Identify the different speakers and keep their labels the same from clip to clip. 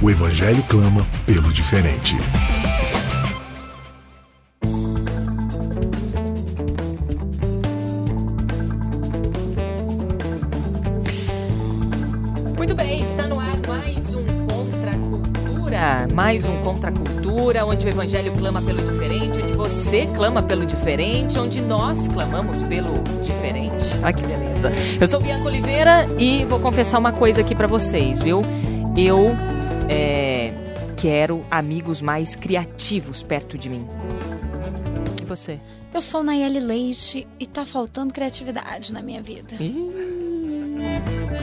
Speaker 1: O Evangelho clama pelo diferente.
Speaker 2: Muito bem, está no ar mais um Contra Cultura. Mais um Contra Cultura, onde o Evangelho clama pelo diferente, onde você clama pelo diferente, onde nós clamamos pelo diferente. Olha que beleza. Eu sou Bianca Oliveira e vou confessar uma coisa aqui pra vocês, viu? Eu é, quero amigos mais criativos perto de mim. E você?
Speaker 3: Eu sou Nayeli Leite e tá faltando criatividade na minha vida.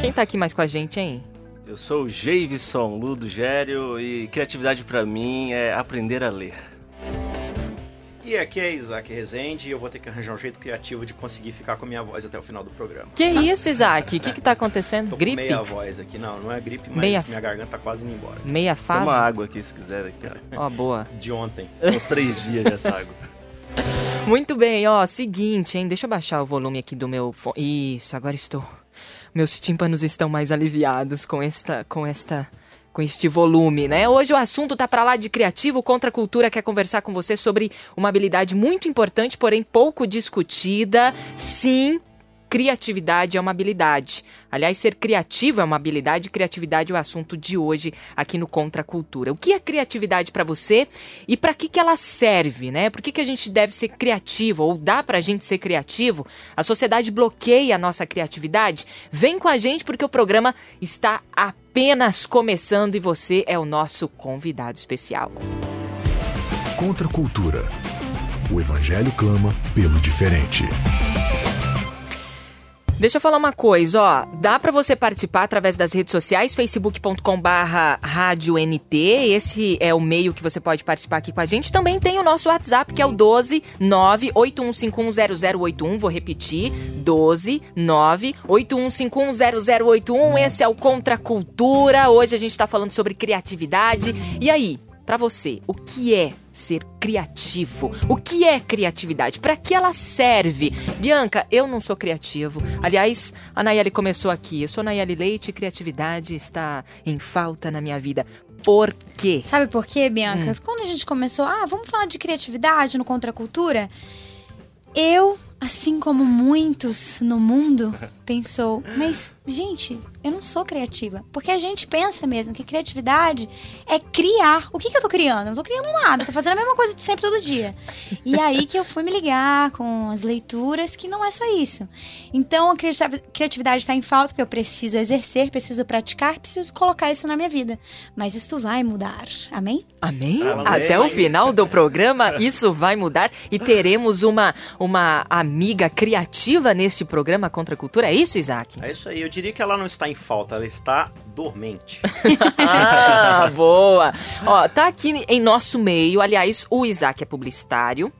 Speaker 2: Quem tá aqui mais com a gente, hein?
Speaker 4: Eu sou o Javison Ludo Gério e criatividade pra mim é aprender a ler.
Speaker 5: E aqui é Isaac Rezende e eu vou ter que arranjar um jeito criativo de conseguir ficar com a minha voz até o final do programa.
Speaker 2: Que isso, Isaac? O que que tá acontecendo?
Speaker 5: Tô
Speaker 2: Gripe?
Speaker 5: com meia voz aqui. Não, não é gripe, mas
Speaker 2: Meia-
Speaker 5: minha garganta tá quase indo embora.
Speaker 2: Meia fase?
Speaker 4: Toma água aqui se quiser aqui, ó.
Speaker 2: Ó, boa.
Speaker 5: De ontem.
Speaker 4: Uns três dias dessa água.
Speaker 2: Muito bem, ó, seguinte, hein? Deixa eu baixar o volume aqui do meu fone. Isso, agora estou. Meus tímpanos estão mais aliviados com esta, com esta, com este volume, né? Hoje o assunto tá pra lá de criativo contra a cultura, quer conversar com você sobre uma habilidade muito importante, porém pouco discutida. Sim, criatividade é uma habilidade. Aliás, ser criativo é uma habilidade, criatividade é o assunto de hoje aqui no Contra a Cultura. O que é criatividade pra você e pra que que ela serve, né? Por que que a gente deve ser criativo ou dá pra gente ser criativo? A sociedade bloqueia a nossa criatividade? Vem com a gente porque o programa está apenas começando e você é o nosso convidado especial.
Speaker 1: Contra a cultura. O Evangelho clama pelo diferente.
Speaker 2: Deixa eu falar uma coisa, ó. Dá pra você participar através das redes sociais, facebook.com barra. Esse é o meio que você pode participar aqui com a gente. Também tem o nosso WhatsApp, que é o 12 981510081. Vou repetir, 12 981510081. Esse é o Contra Cultura. Hoje a gente tá falando sobre criatividade. E aí, pra você, o que é ser criativo? O que é criatividade? Pra que ela serve? Bianca, eu não sou criativo. Aliás, a Nayeli começou aqui. Eu sou Nayeli Leite e criatividade está em falta na minha vida. Por quê?
Speaker 3: Sabe por quê, Bianca? Quando a gente começou, ah, vamos falar de criatividade no Contra a Cultura, eu, assim como muitos no mundo, pensou, mas, gente, eu não sou criativa. Porque a gente pensa mesmo que criatividade é criar. O que, que eu tô criando? Eu não tô criando nada, eu tô fazendo a mesma coisa de sempre todo dia. E aí que eu fui me ligar com as leituras, que não é só isso. Então a criati- criatividade está em falta, porque eu preciso exercer, preciso praticar, preciso colocar isso na minha vida. Mas isso vai mudar. Amém?
Speaker 2: Amém?
Speaker 5: Amém.
Speaker 2: Até o final do programa isso vai mudar e teremos uma, uma amiga criativa neste programa Contra a Cultura. É isso, Isaac?
Speaker 5: É isso aí. Eu diria que ela não está em falta, ela está dormente.
Speaker 2: Ah, boa! Ó, tá aqui em nosso meio, aliás, o Isaac é publicitário.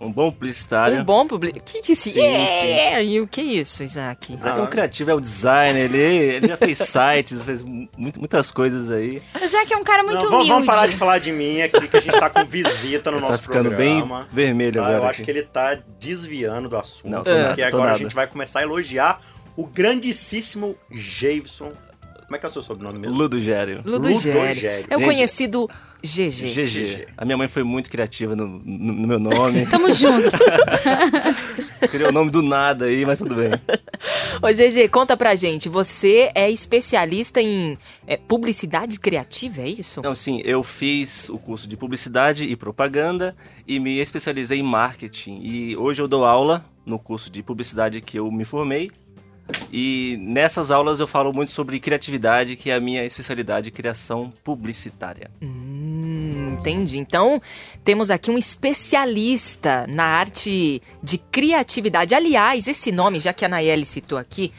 Speaker 4: Um bom publicitário.
Speaker 2: Um bom publicitário. Que que se...
Speaker 4: Sim,
Speaker 2: é, E o que é isso, Isaac?
Speaker 4: Isaac é um criativo, é um designer, ele, ele já fez sites, fez mu- muitas coisas aí.
Speaker 3: O que é um cara muito
Speaker 5: Não, vamos,
Speaker 3: humilde.
Speaker 5: vamos parar de falar de mim aqui, que a gente tá com visita no
Speaker 4: Tá
Speaker 5: nosso
Speaker 4: ficando bem
Speaker 5: programa.
Speaker 4: vermelho
Speaker 5: Tá,
Speaker 4: agora.
Speaker 5: eu acho
Speaker 4: aqui.
Speaker 5: que ele tá desviando do assunto.
Speaker 4: Não,
Speaker 2: nada,
Speaker 5: porque
Speaker 4: tô
Speaker 5: agora a gente vai começar a elogiar o grandíssimo Jason. Como é que é o seu sobrenome mesmo?
Speaker 4: Ludo Gério.
Speaker 2: Ludogério.
Speaker 5: Ludogério.
Speaker 2: É o conhecido GG.
Speaker 4: GG. A minha mãe foi muito criativa no, no- no meu nome.
Speaker 3: Tamo junto.
Speaker 4: Criou o nome do nada aí, mas tudo bem.
Speaker 2: Ô, GG, conta pra gente. Você é especialista em é, publicidade criativa, é isso?
Speaker 4: Não, sim, eu fiz o curso de publicidade e propaganda e me especializei em marketing. E hoje eu dou aula no curso de publicidade que eu me formei. E nessas aulas eu falo muito sobre criatividade, que é a minha especialidade, criação publicitária.
Speaker 2: Hum, entendi. Então, temos aqui um especialista na arte de criatividade. Aliás, esse nome, já que a Nayeli citou aqui,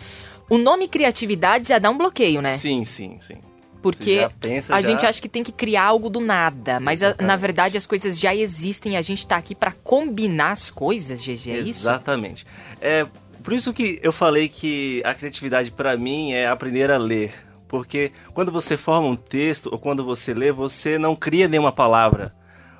Speaker 2: o nome criatividade já dá um bloqueio, né?
Speaker 4: Sim, sim, sim.
Speaker 2: Porque
Speaker 4: pensa
Speaker 2: a
Speaker 4: já-
Speaker 2: gente acha que tem que criar algo do nada, mas a- na
Speaker 4: Exatamente.
Speaker 2: verdade as coisas já existem, a gente tá aqui pra combinar as coisas, GG, é isso?
Speaker 4: Exatamente. É por isso que eu falei que a criatividade para mim é aprender a ler, porque quando você forma um texto ou quando você lê, você não cria nenhuma palavra,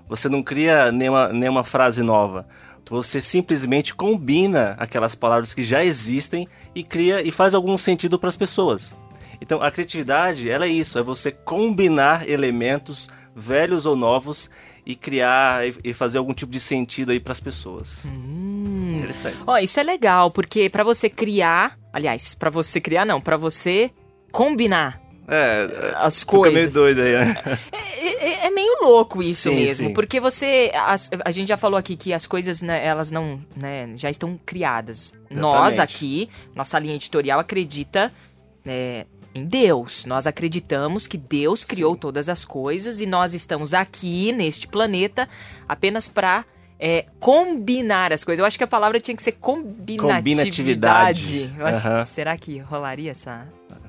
Speaker 4: você não cria nenhuma, nenhuma frase nova. Você simplesmente combina aquelas palavras que já existem e cria e faz algum sentido para as pessoas. Então a criatividade, ela é isso, é você combinar elementos velhos ou novos e criar e- fazer algum tipo de sentido aí para as pessoas.
Speaker 2: Hum.
Speaker 4: Interessante.
Speaker 2: Ó, isso é legal, porque pra você criar, aliás, pra você criar não, pra você combinar
Speaker 4: É,
Speaker 2: as
Speaker 4: fica meio
Speaker 2: coisas.
Speaker 4: doido aí, né?
Speaker 2: É, é- é meio louco isso
Speaker 4: Sim,
Speaker 2: mesmo,
Speaker 4: sim.
Speaker 2: porque você, as- a gente já falou aqui que as coisas, né, elas não, né, já estão criadas. Nós
Speaker 4: Exatamente.
Speaker 2: aqui, nossa linha editorial acredita é, em Deus. Nós acreditamos que Deus criou todas as coisas e nós estamos aqui neste planeta apenas pra é, combinar as coisas. Eu acho que a palavra tinha que ser combinatividade.
Speaker 4: Combinatividade.
Speaker 2: Eu acho-
Speaker 4: Aham.
Speaker 2: será que rolaria essa?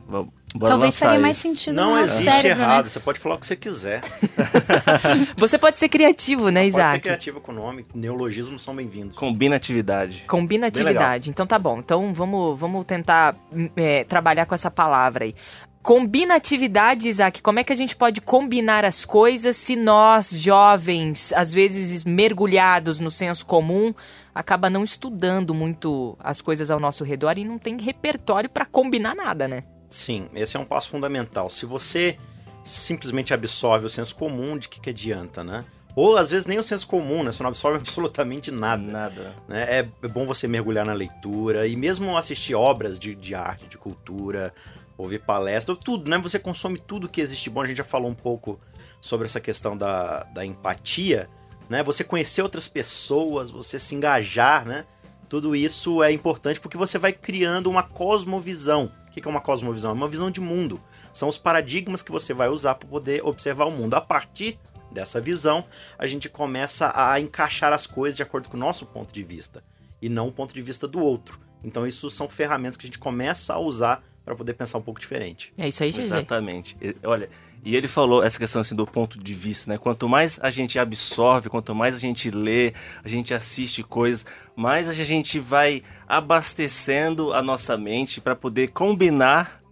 Speaker 4: Vamos- Bora
Speaker 3: Talvez faria mais sentido
Speaker 5: Não
Speaker 3: no nosso
Speaker 5: existe
Speaker 3: cérebro,
Speaker 5: errado,
Speaker 3: né?
Speaker 5: você pode falar o que você quiser.
Speaker 2: Você pode ser criativo, né,
Speaker 5: Pode ser
Speaker 2: Isaac?
Speaker 5: criativo com o nome, neologismos são bem-vindos.
Speaker 4: Combinatividade.
Speaker 2: Combinatividade. Então tá bom. Então vamos, vamos tentar hum, é, trabalhar com essa palavra aí. Combinatividade, Isaac, como é que a gente pode combinar as coisas se nós, jovens, às vezes mergulhados no senso comum, acaba não estudando muito as coisas ao nosso redor e não tem repertório pra combinar nada, né?
Speaker 5: Sim, esse é um passo fundamental. Se você simplesmente absorve o senso comum, de que, que adianta, né? Ou às vezes nem o senso comum, né? Você não absorve absolutamente nada.
Speaker 4: Nada.
Speaker 5: né? É, é bom você mergulhar na leitura e mesmo assistir obras de, de arte, de cultura, ouvir palestra, tudo, né? Você consome tudo que existe bom. A gente já falou um pouco sobre essa questão da, da empatia, né? Você conhecer outras pessoas, você se engajar, né? Tudo isso é importante porque você vai criando uma cosmovisão. O que que é uma cosmovisão? É uma visão de mundo. São os paradigmas que você vai usar para poder observar o mundo. A partir dessa visão, a gente começa a encaixar as coisas de acordo com o nosso ponto de vista e não o ponto de vista do outro. Então, isso são ferramentas que a gente começa a usar para poder pensar um pouco diferente.
Speaker 2: É isso aí, GG.
Speaker 4: Exatamente. Olha, e ele falou essa questão assim do ponto de vista, né? Quanto mais a gente absorve, quanto mais a gente lê, a gente assiste coisas, mais a gente vai abastecendo a nossa mente para poder combinar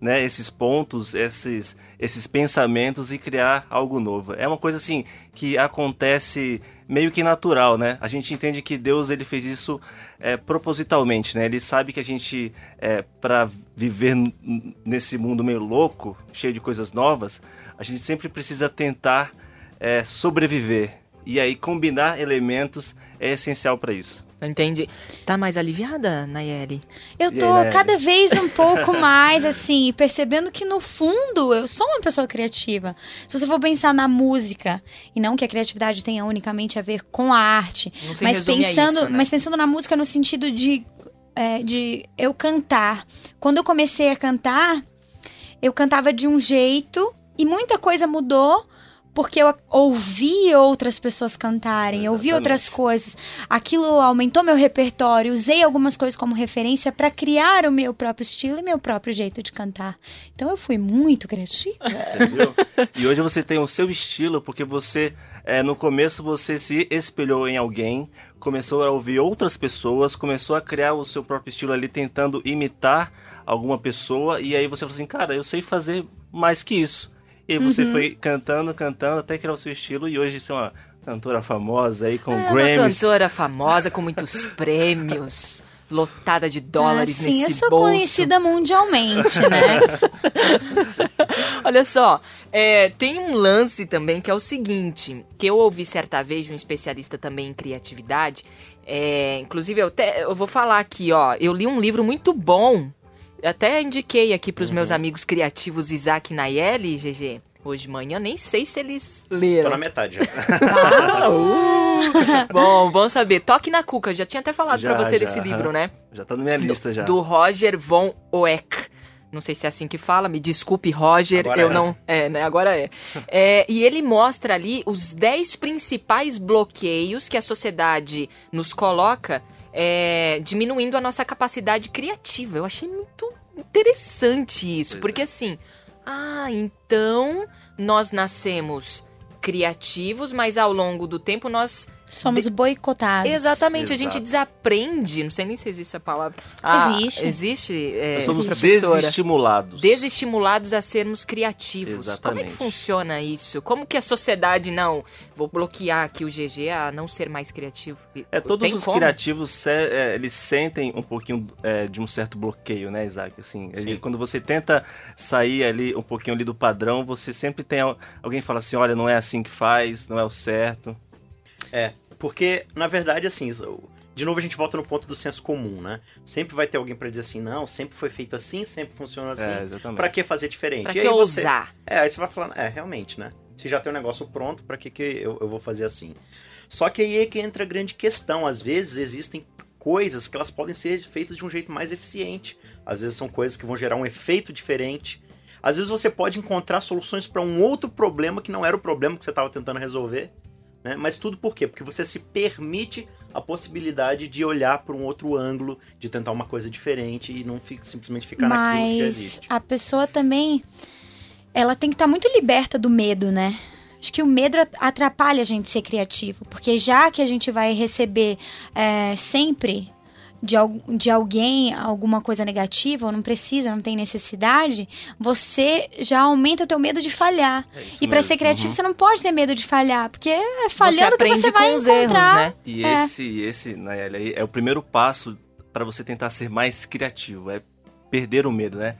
Speaker 4: né, esses pontos, esses, esses pensamentos e criar algo novo. É uma coisa assim que acontece meio que natural, né? A gente entende que Deus ele fez isso é, propositalmente, né? Ele sabe que a gente é, para viver nesse mundo meio louco, cheio de coisas novas, a gente sempre precisa tentar é, sobreviver. E aí combinar elementos é essencial para isso.
Speaker 2: Entendi. Tá mais aliviada, Nayeli?
Speaker 3: Eu tô
Speaker 4: aí,
Speaker 3: cada vez um pouco mais, assim, percebendo que no fundo eu sou uma pessoa criativa. Se você for pensar na música, e não que a criatividade tenha unicamente a ver com a arte, mas pensando,
Speaker 2: isso, né?
Speaker 3: mas pensando na música no sentido de, é, de eu cantar. Quando eu comecei a cantar, eu cantava de um jeito e muita coisa mudou. Porque eu ouvi outras pessoas cantarem, eu ouvi outras coisas. Aquilo aumentou meu repertório, usei algumas coisas como referência para criar o meu próprio estilo e meu próprio jeito de cantar. Então eu fui muito criativa.
Speaker 4: Viu? e hoje você tem o seu estilo porque você, é, no começo, você se espelhou em alguém, começou a ouvir outras pessoas, começou a criar o seu próprio estilo ali, tentando imitar alguma pessoa, e aí você falou assim, cara, eu sei fazer mais que isso. E você foi cantando, cantando, até criar o seu estilo, e hoje você é uma cantora famosa aí com
Speaker 2: É uma
Speaker 4: Grammys.
Speaker 2: cantora famosa com muitos prêmios, lotada de dólares
Speaker 3: Ah, sim,
Speaker 2: nesse
Speaker 3: eu sou
Speaker 2: bolso.
Speaker 3: conhecida mundialmente, né?
Speaker 2: Olha só, é, tem um lance também que é o seguinte, que eu ouvi certa vez de um especialista também em criatividade. é, inclusive, eu, até- eu vou falar aqui, ó. Eu li um livro muito bom. Até indiquei aqui pros meus amigos criativos Isaac e Nayeli, GG, hoje de manhã. Nem sei se eles
Speaker 5: Tô
Speaker 2: leram.
Speaker 5: na metade já.
Speaker 2: Ah, uh. bom, bom saber. Toque na Cuca, já tinha até falado pra você
Speaker 4: já,
Speaker 2: desse livro, né?
Speaker 4: Já tá na minha lista já.
Speaker 2: Do Roger von Oeck. Não sei se é assim que fala, me desculpe, Roger,
Speaker 5: Agora
Speaker 2: eu
Speaker 5: é.
Speaker 2: não. É, né? Agora é. É, E ele mostra ali os 10 principais bloqueios que a sociedade nos coloca, é, diminuindo a nossa capacidade criativa. Eu achei muito interessante isso, porque
Speaker 4: é.
Speaker 2: assim. Ah, então nós nascemos criativos, mas ao longo do tempo nós
Speaker 3: Somos boicotados.
Speaker 2: Exatamente, a gente
Speaker 4: Exato.
Speaker 2: desaprende, não sei nem se existe essa palavra. Ah,
Speaker 3: Existe.
Speaker 2: Existe. É,
Speaker 4: Nós somos desestimulados.
Speaker 2: Desestimulados a sermos criativos. Como é
Speaker 4: Exatamente.
Speaker 2: que funciona isso? Como que a sociedade não. Vou bloquear aqui o GG a não ser mais criativo.
Speaker 4: É, todos
Speaker 2: Tem
Speaker 4: os
Speaker 2: como?
Speaker 4: criativos, se- é, eles sentem um pouquinho é, de um certo bloqueio, né, Isaac? Assim, ele-
Speaker 5: Sim.
Speaker 4: quando você tenta sair ali um pouquinho ali do padrão, você sempre tem al- alguém que fala assim, olha, não é assim que faz, não é o certo.
Speaker 5: É, porque, na verdade, assim, de novo a gente volta no ponto do senso comum, né? Sempre vai ter alguém pra dizer assim, não, sempre foi feito assim, sempre funciona assim.
Speaker 4: é, exatamente.
Speaker 5: Pra que fazer diferente?
Speaker 2: Pra
Speaker 5: E
Speaker 2: que
Speaker 5: aí você-
Speaker 2: ousar?
Speaker 5: É, aí você vai falando, é, realmente, né? Se já tem um negócio pronto, pra que, que eu, eu vou fazer assim? Só que aí é que entra a grande questão. Às vezes existem coisas que elas podem ser feitas de um jeito mais eficiente. Às vezes são coisas que vão gerar um efeito diferente. Às vezes você pode encontrar soluções para um outro problema que não era o problema que você estava tentando resolver. Né? Mas tudo por quê? Porque você se permite a possibilidade de olhar para um outro ângulo, de tentar uma coisa diferente e não fi- simplesmente ficar naquilo que já
Speaker 3: Mas
Speaker 5: existe.
Speaker 3: a pessoa também, ela tem que estar muito liberta do medo, né? Acho que o medo at- atrapalha a gente ser criativo, porque já que a gente vai receber é, sempre de, de alguém alguma coisa negativa, ou não precisa, não tem necessidade, você já aumenta o teu medo de falhar.
Speaker 4: É
Speaker 3: E para ser criativo,
Speaker 4: Uhum.
Speaker 3: você não pode ter medo de falhar, porque é
Speaker 2: você
Speaker 3: falhando que
Speaker 2: aprende
Speaker 3: você vai
Speaker 2: com os
Speaker 3: encontrar.
Speaker 2: erros, né?
Speaker 4: E
Speaker 3: É.
Speaker 4: esse, esse, Nayeli, é o primeiro passo para você tentar ser mais criativo, é perder o medo, né?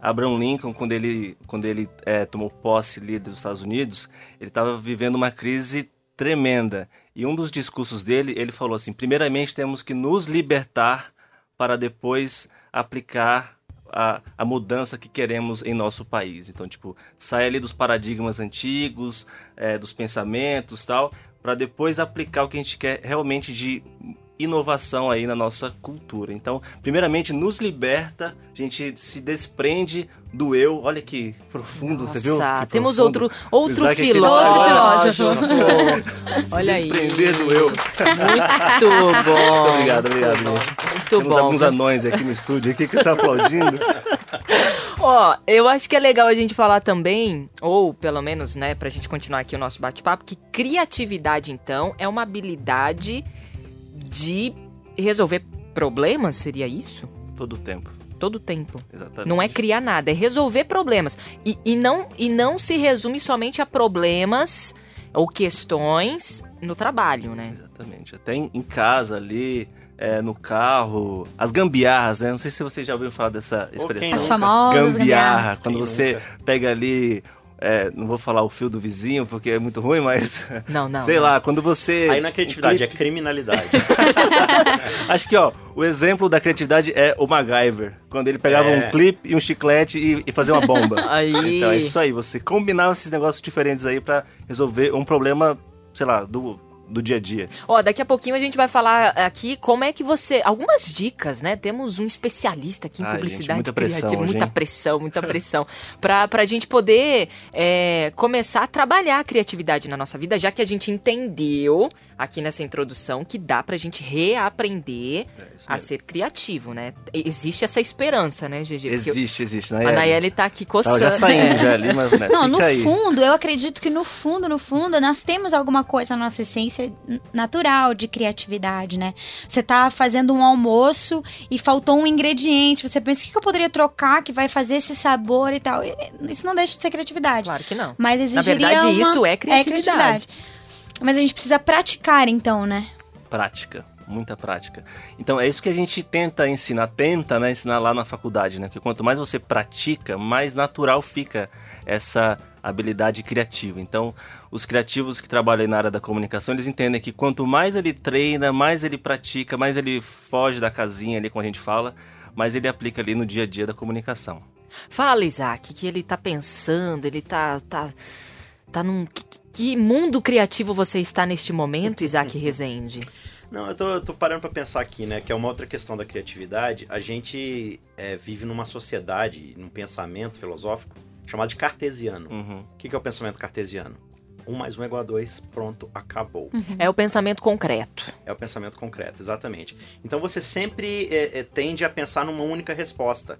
Speaker 4: Abraham Lincoln, quando ele, quando ele é, tomou posse líder dos Estados Unidos, ele estava vivendo uma crise tremenda. E um dos discursos dele, ele falou assim: primeiramente temos que nos libertar para depois aplicar a, a mudança que queremos em nosso país. Então, tipo, sair ali dos paradigmas antigos, é, dos pensamentos tal, para depois aplicar o que a gente quer realmente de inovação aí na nossa cultura. Então, primeiramente, nos liberta, a gente se desprende do eu. Olha que profundo, você viu?
Speaker 2: Nossa,
Speaker 4: Que
Speaker 2: temos
Speaker 4: profundo.
Speaker 2: outro, outro
Speaker 4: Isaac aquele-
Speaker 2: filósofo.
Speaker 3: Outro
Speaker 2: filósofo. Olha
Speaker 4: se
Speaker 2: aí.
Speaker 4: desprender do eu.
Speaker 2: Muito bom.
Speaker 4: Muito obrigado, obrigado.
Speaker 2: Muito
Speaker 4: Temos
Speaker 2: bom.
Speaker 4: alguns anões aqui no estúdio aqui que estão aplaudindo.
Speaker 2: Ó, eu acho que é legal a gente falar também, ou pelo menos, né, pra gente continuar aqui o nosso bate-papo, que criatividade, então, é uma habilidade de resolver problemas, seria isso?
Speaker 4: Todo o tempo,
Speaker 2: Todo tempo.
Speaker 4: exatamente.
Speaker 2: Não é criar nada, é resolver problemas. E, e, não, e não se resume somente a problemas ou questões no trabalho, né?
Speaker 4: Exatamente. Até em, casa ali, é, no carro, as gambiarras, né? Não sei se você já ouviu falar dessa expressão.
Speaker 3: As famosas
Speaker 4: gambiarra,
Speaker 3: gambiarras.
Speaker 4: quando você pega ali, é, não vou falar o fio do vizinho porque é muito ruim, mas
Speaker 2: Não, não.
Speaker 4: sei
Speaker 2: não.
Speaker 4: lá, quando você
Speaker 5: Aí na criatividade,
Speaker 4: um
Speaker 5: é
Speaker 4: clipe-
Speaker 5: criminalidade.
Speaker 4: Acho que ó, o exemplo da criatividade é o MacGyver, quando ele pegava
Speaker 5: É.
Speaker 4: um clipe e um chiclete e, e fazia uma bomba.
Speaker 2: Aí.
Speaker 4: Então é isso aí, você combinar esses negócios diferentes aí pra resolver um problema, sei lá, do, do dia a dia.
Speaker 2: Ó, daqui a pouquinho a gente vai falar aqui como é que você. Algumas dicas, né? Temos um especialista aqui em
Speaker 4: Ai,
Speaker 2: publicidade
Speaker 4: gente, muita pressão
Speaker 2: criativa. muita pressão, muita pressão. pra, pra gente poder é, começar a trabalhar a criatividade na nossa vida, já que a gente entendeu aqui nessa introdução que dá pra gente reaprender
Speaker 4: É
Speaker 2: a ser criativo, né? Existe essa esperança, né, GG?
Speaker 4: Existe, existe, né?
Speaker 2: A Nayeli tá aqui coçando.
Speaker 4: Tava já saindo já ali, mas né,
Speaker 3: Não,
Speaker 4: fica
Speaker 3: no
Speaker 4: aí.
Speaker 3: fundo, eu acredito que no fundo, no fundo, nós temos alguma coisa na nossa essência natural de criatividade, né? Você tá fazendo um almoço e faltou um ingrediente, você pensa, o que eu poderia trocar que vai fazer esse sabor e tal? E Isso não deixa de ser criatividade.
Speaker 2: Claro que não.
Speaker 3: Mas
Speaker 2: Na
Speaker 3: exigiria
Speaker 2: verdade,
Speaker 3: uma-
Speaker 2: isso é criatividade.
Speaker 3: Mas a gente precisa praticar, então, né?
Speaker 4: prática, muita prática. Então é isso que a gente tenta ensinar, tenta né, ensinar lá na faculdade, né? Que quanto mais você pratica, mais natural fica essa habilidade criativa. Então, os criativos que trabalham na área da comunicação, eles entendem que quanto mais ele treina, mais ele pratica, mais ele foge da casinha ali, como a gente fala, mais ele aplica ali no dia a dia da comunicação.
Speaker 2: Fala, Isaac, que ele tá pensando, ele tá. tá, tá num. Que, que mundo criativo você está neste momento, Isaac Rezende?
Speaker 5: Não, eu tô, eu tô parando pra pensar aqui, né? Que é uma outra questão da criatividade. A gente é, vive numa sociedade, num pensamento filosófico chamado de cartesiano.
Speaker 4: Uhum.
Speaker 5: O que, que é o pensamento cartesiano? Um mais um é igual a dois, pronto, acabou.
Speaker 2: É o pensamento concreto.
Speaker 5: É o pensamento concreto, exatamente. Então você sempre é, é, tende a pensar numa única resposta.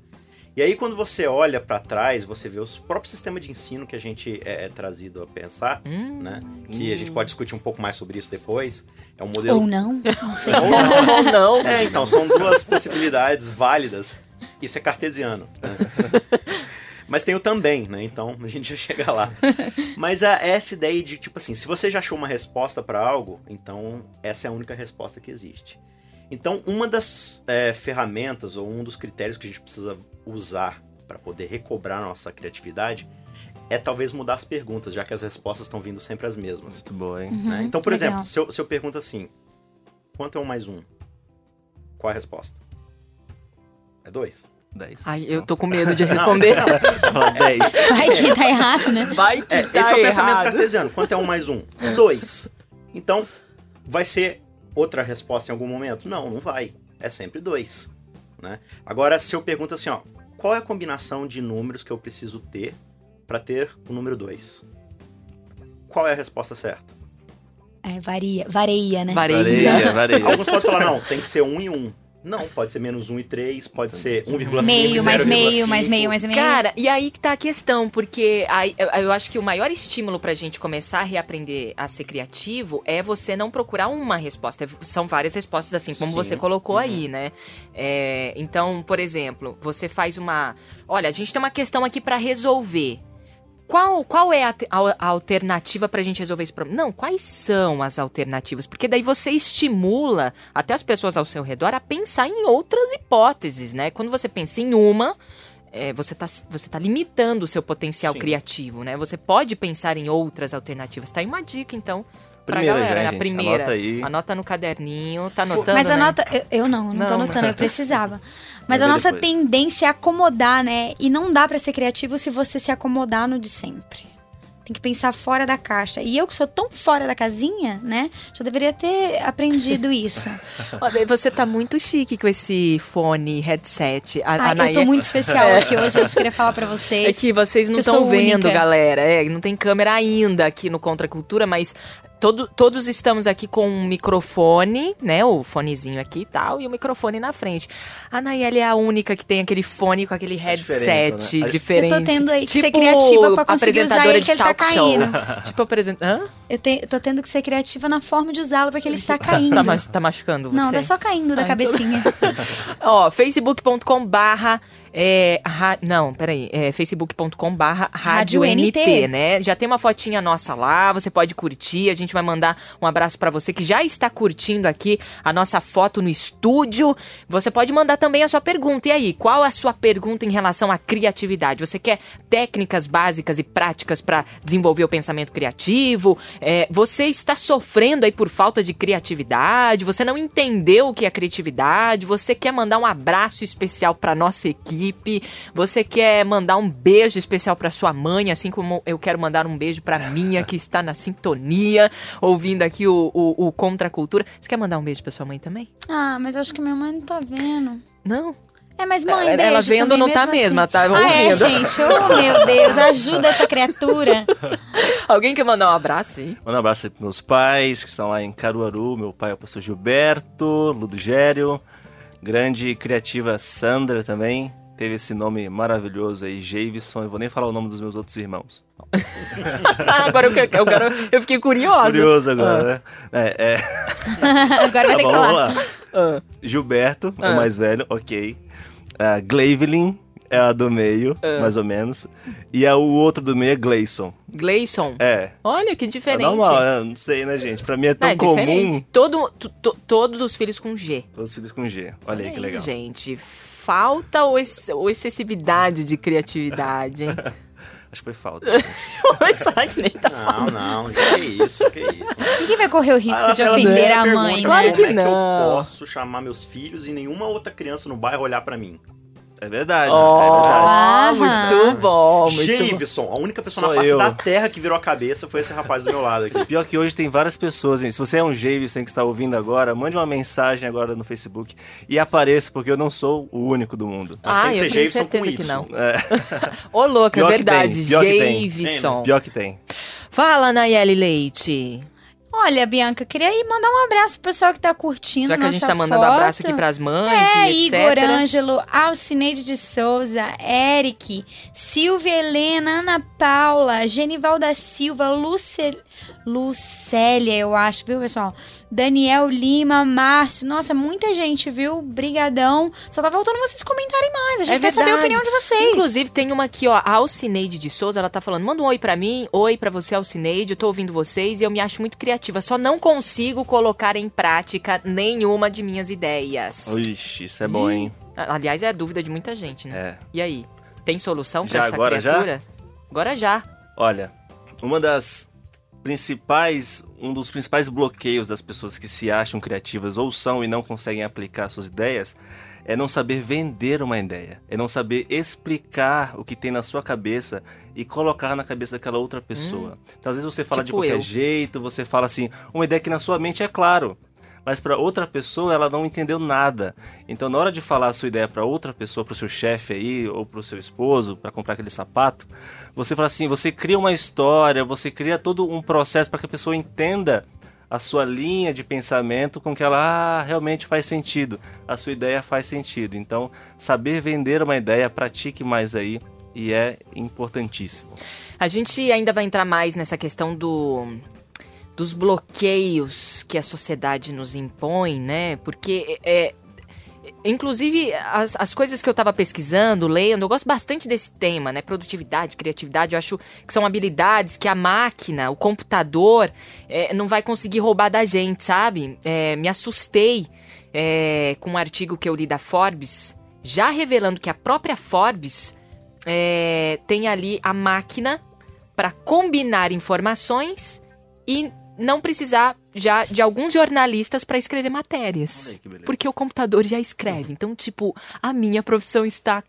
Speaker 5: E aí, quando você olha para trás, você vê o próprio sistema de ensino que a gente é, é trazido a pensar,
Speaker 2: Hum.
Speaker 5: né? Que a gente pode discutir um pouco mais sobre isso depois. É um modelo
Speaker 3: Ou não, não sei.
Speaker 5: Ou não.
Speaker 2: Ou não.
Speaker 5: É, então, são duas possibilidades válidas. Isso é cartesiano. né? Mas tem o também, né? Então a gente já chega lá. Mas a, essa ideia de, tipo assim, se você já achou uma resposta para algo, então essa é a única resposta que existe. Então, uma das é, ferramentas ou um dos critérios que a gente precisa usar para poder recobrar nossa criatividade é talvez mudar as perguntas, já que as respostas estão vindo sempre as mesmas.
Speaker 4: Muito boa, hein?
Speaker 3: Uhum,
Speaker 5: né? Então, por
Speaker 3: legal.
Speaker 5: exemplo, se eu, se eu pergunto assim: quanto é um mais um? Qual é a resposta? É dois.
Speaker 4: 10.
Speaker 2: Ai, eu tô com medo de responder.
Speaker 4: Fala 10.
Speaker 3: Vai que tá errado, né?
Speaker 2: Vai que
Speaker 5: É,
Speaker 2: tá
Speaker 5: esse é o pensamento
Speaker 2: errado.
Speaker 5: cartesiano. Quanto é um mais um? Dois. Então, vai ser outra resposta em algum momento? Não, não vai. É sempre dois. Né? Agora, se eu pergunto assim, ó, qual é a combinação de números que eu preciso ter para ter o número dois? Qual é a resposta certa?
Speaker 3: É, varia, varia, né?
Speaker 2: Vareia.
Speaker 4: Vareia, vareia.
Speaker 5: Alguns podem falar, não, tem que ser um e um. Não, pode ser menos um e três, pode ser 1,5
Speaker 3: Meio, mais
Speaker 5: 0,5.
Speaker 3: meio, mais meio, mais meio.
Speaker 2: Cara, e aí que tá a questão, porque aí, eu- acho que o maior estímulo pra gente começar a reaprender a ser criativo é você não procurar uma resposta. É- São várias respostas, assim, como
Speaker 5: Sim.
Speaker 2: você colocou
Speaker 5: Uhum.
Speaker 2: aí, né? É, então, por exemplo, você faz uma. Olha, a gente tem uma questão aqui pra resolver. Qual, qual é a, a- a alternativa pra gente resolver esse problema? Não, quais são as alternativas? Porque daí você estimula até as pessoas ao seu redor a pensar em outras hipóteses, né? Quando você pensa em uma, é, você, tá, você tá limitando o seu potencial
Speaker 5: Sim.
Speaker 2: criativo, né? Você pode pensar em outras alternativas. Tá aí uma dica, então, pra
Speaker 4: Primeira
Speaker 2: galera.
Speaker 4: já,
Speaker 2: né?
Speaker 4: gente.
Speaker 2: a primeira.
Speaker 4: Anota aí.
Speaker 2: Anota no caderninho, tá anotando,
Speaker 3: Mas
Speaker 2: né?
Speaker 3: anota. Eu, eu não, não, tô
Speaker 2: Não.
Speaker 3: anotando, eu precisava. Mas a nossa
Speaker 4: depois.
Speaker 3: tendência é acomodar, né? E não dá pra ser criativo se você se acomodar no de sempre. Tem que pensar fora da caixa. E eu que sou tão fora da casinha, né? Já deveria ter aprendido isso.
Speaker 2: Daí você tá muito chique com esse fone, headset. A, a
Speaker 3: Ah, eu tô muito especial aqui hoje, eu queria falar pra
Speaker 2: É
Speaker 3: vocês.
Speaker 2: que vocês não estão vendo,
Speaker 3: única.
Speaker 2: galera. É, não tem câmera ainda aqui no Contra a Cultura, mas todo- todos estamos aqui com um microfone, né? O fonezinho aqui e tal, e o microfone na frente. A Nayeli é a única que tem aquele fone com aquele headset
Speaker 4: diferente, né?
Speaker 2: diferente.
Speaker 3: Eu tô tendo aí que ser
Speaker 2: Tipo
Speaker 3: criativa pra conseguir usar ele,
Speaker 2: de
Speaker 3: que ele tá caindo.
Speaker 2: tipo apresentador. Hã?
Speaker 3: Eu, te- tô tendo que ser criativa na forma de usá-lo, porque ele está caindo.
Speaker 2: Tá, tá machucando você?
Speaker 3: Não, tá só caindo da
Speaker 2: então-
Speaker 3: cabecinha.
Speaker 2: Ó, facebook.com barra. É, ra- não, peraí. É facebook.com barra rádio NT, né? Já tem uma fotinha nossa lá, você pode curtir. A gente vai mandar um abraço pra você que já está curtindo aqui a nossa foto no estúdio. Você pode mandar também a sua pergunta. E aí, qual a sua pergunta em relação à criatividade? Você quer técnicas básicas e práticas pra desenvolver o pensamento criativo? É, você está sofrendo aí por falta de criatividade? Você não entendeu o que é criatividade? Você quer mandar um abraço especial pra nossa equipe? Você quer mandar um beijo especial pra sua mãe, assim como eu quero mandar um beijo pra minha que está na sintonia, ouvindo aqui o, o, o Contra a Cultura. Você quer mandar um beijo pra sua mãe também?
Speaker 3: Ah, mas eu acho que minha mãe não tá vendo.
Speaker 2: Não?
Speaker 3: É, mas mãe,
Speaker 2: Ela-
Speaker 3: beijo
Speaker 2: ela vendo
Speaker 3: também,
Speaker 2: não tá
Speaker 3: assim.
Speaker 2: ela tá
Speaker 3: Ah, é, gente. Oh, meu Deus, ajuda essa criatura.
Speaker 2: Alguém quer mandar um abraço aí?
Speaker 4: Manda um abraço aí pros meus pais, que estão lá em Caruaru. Meu pai é o pastor Gilberto, Ludogério. Grande criativa Sandra também. Teve esse nome maravilhoso aí, Javison. Eu vou nem falar o nome dos meus outros irmãos.
Speaker 2: Ah, agora eu, eu, quero- eu fiquei curiosa.
Speaker 4: Curioso agora, né? É, é.
Speaker 3: Agora vai
Speaker 4: Tá
Speaker 3: ter que
Speaker 4: vamos
Speaker 3: falar.
Speaker 4: lá.
Speaker 2: Ah.
Speaker 4: Gilberto,
Speaker 2: Ah.
Speaker 4: o mais velho, ok. A Glavelin é a do meio,
Speaker 2: Ah.
Speaker 4: mais ou menos. E a, o outro do meio é Gleison.
Speaker 2: Gleison.
Speaker 4: É.
Speaker 2: Olha que
Speaker 4: É
Speaker 2: diferente.
Speaker 4: normal, né? Não sei, né, gente? Pra mim é tão
Speaker 2: É
Speaker 4: comum.
Speaker 2: diferente. Todo, to- to- todos os filhos com G.
Speaker 4: Todos os filhos com G. Olha aí que legal.
Speaker 2: gente. Falta ou, ex- ou excessividade de criatividade, hein?
Speaker 4: Acho que foi falta.
Speaker 2: Mas será que nem tá
Speaker 5: Não, não, que isso, que isso.
Speaker 3: Ninguém vai correr o risco
Speaker 5: Ela-
Speaker 3: de ofender a mãe,
Speaker 2: Claro
Speaker 3: né?
Speaker 2: que
Speaker 5: Como é que
Speaker 2: não.
Speaker 5: eu posso chamar meus filhos e nenhuma outra criança no bairro olhar pra mim?
Speaker 4: É verdade,
Speaker 2: Ó,
Speaker 4: é verdade.
Speaker 3: Ah.
Speaker 2: muito bom, muito bom.
Speaker 5: Jameson, a única pessoa
Speaker 4: Sou
Speaker 5: na face
Speaker 4: eu.
Speaker 5: da terra que virou a cabeça foi esse rapaz do meu lado aqui.
Speaker 4: Pior que hoje tem várias pessoas, hein? Se você é um Javison que está ouvindo agora, mande uma mensagem agora no Facebook e apareça, porque eu não sou o único do mundo.
Speaker 5: Mas
Speaker 2: Ah,
Speaker 5: tem que
Speaker 2: eu
Speaker 5: ser
Speaker 2: tenho
Speaker 5: Jameson com
Speaker 2: certeza que não.
Speaker 4: É,
Speaker 2: Ô, louco, é verdade.
Speaker 4: pior que tem.
Speaker 2: Javison.
Speaker 4: pior que tem.
Speaker 2: Fala, Nayeli Leite.
Speaker 3: Olha, Bianca, queria ir mandar um abraço pro pessoal que tá curtindo
Speaker 2: Já que a gente tá mandando
Speaker 3: foto.
Speaker 2: abraço aqui pras mães
Speaker 3: É,
Speaker 2: e etc.
Speaker 3: Igor Ângelo, Alcineide de Souza, Eric, Silvia Helena, Ana Paula, Genival da Silva, Luce... Lucélia, eu acho, viu, pessoal? Daniel Lima, Márcio. Nossa, muita gente, viu? Brigadão. Só tá faltando vocês comentarem mais. A gente
Speaker 2: É
Speaker 3: quer saber a opinião de vocês.
Speaker 2: Inclusive, tem uma aqui, ó, a Alcineide de Souza, ela tá falando, manda um oi pra mim, oi pra você, Alcineide, eu tô ouvindo vocês e eu me acho muito criativa, só não consigo colocar em prática nenhuma de minhas ideias.
Speaker 4: Ixi, isso é bom, hein?
Speaker 2: Aliás, é a dúvida de muita gente, né?
Speaker 4: É.
Speaker 2: E aí, tem solução pra
Speaker 4: Já
Speaker 2: essa
Speaker 4: agora, já?
Speaker 2: criatura? Agora já.
Speaker 4: Olha, uma das principais, um dos principais bloqueios das pessoas que se acham criativas ou são e não conseguem aplicar suas ideias é não saber vender uma ideia, é não saber explicar o que tem na sua cabeça e colocar na cabeça daquela outra pessoa. Então, às vezes você fala de
Speaker 2: Tipo
Speaker 4: qualquer
Speaker 2: eu.
Speaker 4: jeito, você fala assim, uma ideia que na sua mente é claro, mas para outra pessoa ela não entendeu nada. Então, na hora de falar a sua ideia para outra pessoa, para o seu chefe aí ou para o seu esposo, para comprar aquele sapato, você fala assim, você cria uma história, você cria todo um processo para que a pessoa entenda a sua linha de pensamento com que ela ah, realmente faz sentido, a sua ideia faz sentido. Então, saber vender uma ideia, pratique mais aí e é importantíssimo.
Speaker 2: A gente ainda vai entrar mais nessa questão do dos bloqueios que a sociedade nos impõe, né? Porque é, Inclusive, as, as coisas que eu tava pesquisando, lendo, eu gosto bastante desse tema, né? Produtividade, criatividade, eu acho que são habilidades que a máquina, o computador, é, não vai conseguir roubar da gente, sabe? É, me assustei é, com um artigo que eu li da Forbes, já revelando que a própria Forbes é, tem ali a máquina para combinar informações e não precisar já de alguns jornalistas para escrever matérias.
Speaker 4: Beleza.
Speaker 2: Porque o computador já escreve. Então, tipo, a minha profissão está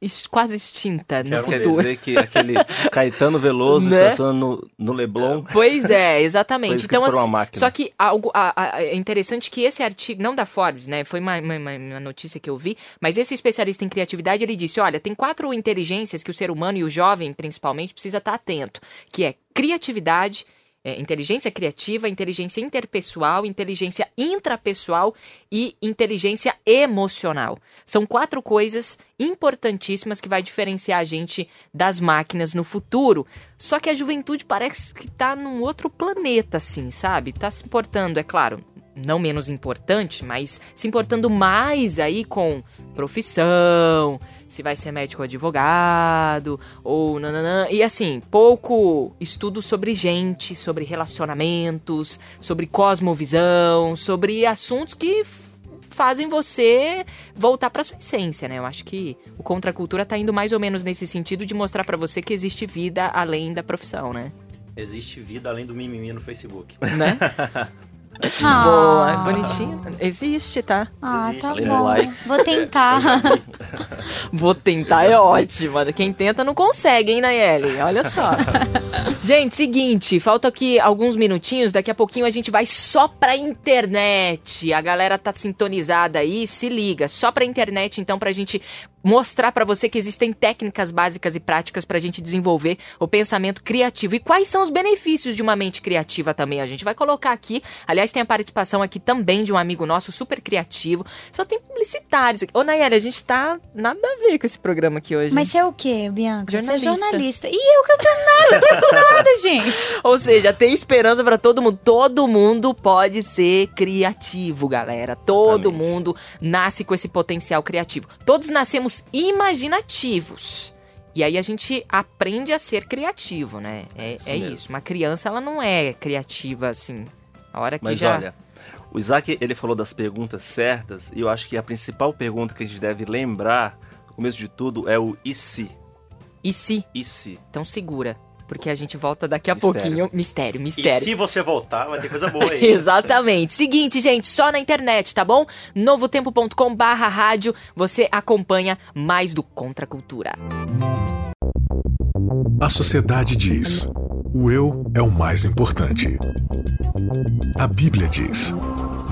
Speaker 2: es- quase extinta no
Speaker 5: Quero
Speaker 4: Quer
Speaker 2: futuro.
Speaker 4: dizer que aquele Caetano Veloso
Speaker 2: Né?
Speaker 4: estacionando no, no Leblon
Speaker 2: Pois é, exatamente. Então, assim,
Speaker 4: máquina.
Speaker 2: só que algo a- a- é interessante que esse artigo, não da Forbes, né? Foi uma, uma- uma- uma notícia que eu vi, mas esse especialista em criatividade ele disse: olha, tem quatro inteligências que o ser humano e o jovem, principalmente, precisa estar atento, que é criatividade. É, inteligência criativa, inteligência interpessoal, inteligência intrapessoal e inteligência emocional. São quatro coisas importantíssimas que vai diferenciar a gente das máquinas no futuro. Só que a juventude parece que tá num outro planeta, assim, sabe? Tá se importando, é claro, não menos importante, mas se importando mais aí com profissão, se vai ser médico ou advogado, ou nananã. E assim, pouco estudo sobre gente, sobre relacionamentos, sobre cosmovisão, sobre assuntos que fazem você voltar pra sua essência, né? Eu acho que o Contra a Cultura tá indo mais ou menos nesse sentido de mostrar pra você que existe vida além da profissão, né?
Speaker 5: Existe vida além do mimimi no Facebook.
Speaker 2: Né?
Speaker 3: Ah.
Speaker 2: Boa, bonitinho. Existe, tá?
Speaker 3: Ah, tá
Speaker 5: Existe,
Speaker 3: bom.
Speaker 4: like.
Speaker 3: Vou tentar.
Speaker 2: Vou tentar, é ótimo. Quem tenta não consegue, hein, Nayeli? Olha só. gente, seguinte, falta aqui alguns minutinhos. Daqui a pouquinho a gente vai só pra internet. A galera tá sintonizada aí, se liga. Só pra internet, então, pra gente mostrar pra você que existem técnicas básicas e práticas pra gente desenvolver o pensamento criativo. E quais são os benefícios de uma mente criativa também? A gente vai colocar aqui. Aliás, tem a participação aqui também de um amigo nosso, super criativo. Só tem publicitários aqui. Ô, Nayeli, a gente tá nada a ver com esse programa aqui hoje.
Speaker 3: Mas você é o quê, Bianca? Você é
Speaker 2: Jornalista.
Speaker 3: jornalista. E eu que eu tenho nada a com nada, gente.
Speaker 2: Ou seja, tem esperança pra todo mundo. Todo mundo pode ser criativo, galera. Todo
Speaker 4: Exatamente.
Speaker 2: mundo nasce com esse potencial criativo. Todos nascemos imaginativos. E aí a gente aprende a ser criativo, né? É,
Speaker 4: Isso
Speaker 2: é isso. Uma criança, ela não é criativa assim. A hora que
Speaker 4: Mas
Speaker 2: já.
Speaker 4: olha, o Isaac ele falou das perguntas certas e eu acho que a principal pergunta que a gente deve lembrar, no começo de tudo, é o e se?
Speaker 2: E se?
Speaker 4: E se?
Speaker 2: Então segura. Porque a gente volta daqui a
Speaker 4: Mistério.
Speaker 2: pouquinho. Mistério,
Speaker 5: E
Speaker 2: mistério.
Speaker 5: se você voltar, vai ter coisa boa aí.
Speaker 2: Exatamente. Seguinte, gente, só na internet, tá bom? novotempo.com barra rádio, você acompanha mais do Contra a Cultura.
Speaker 1: A sociedade diz: o eu é o mais importante. A Bíblia diz: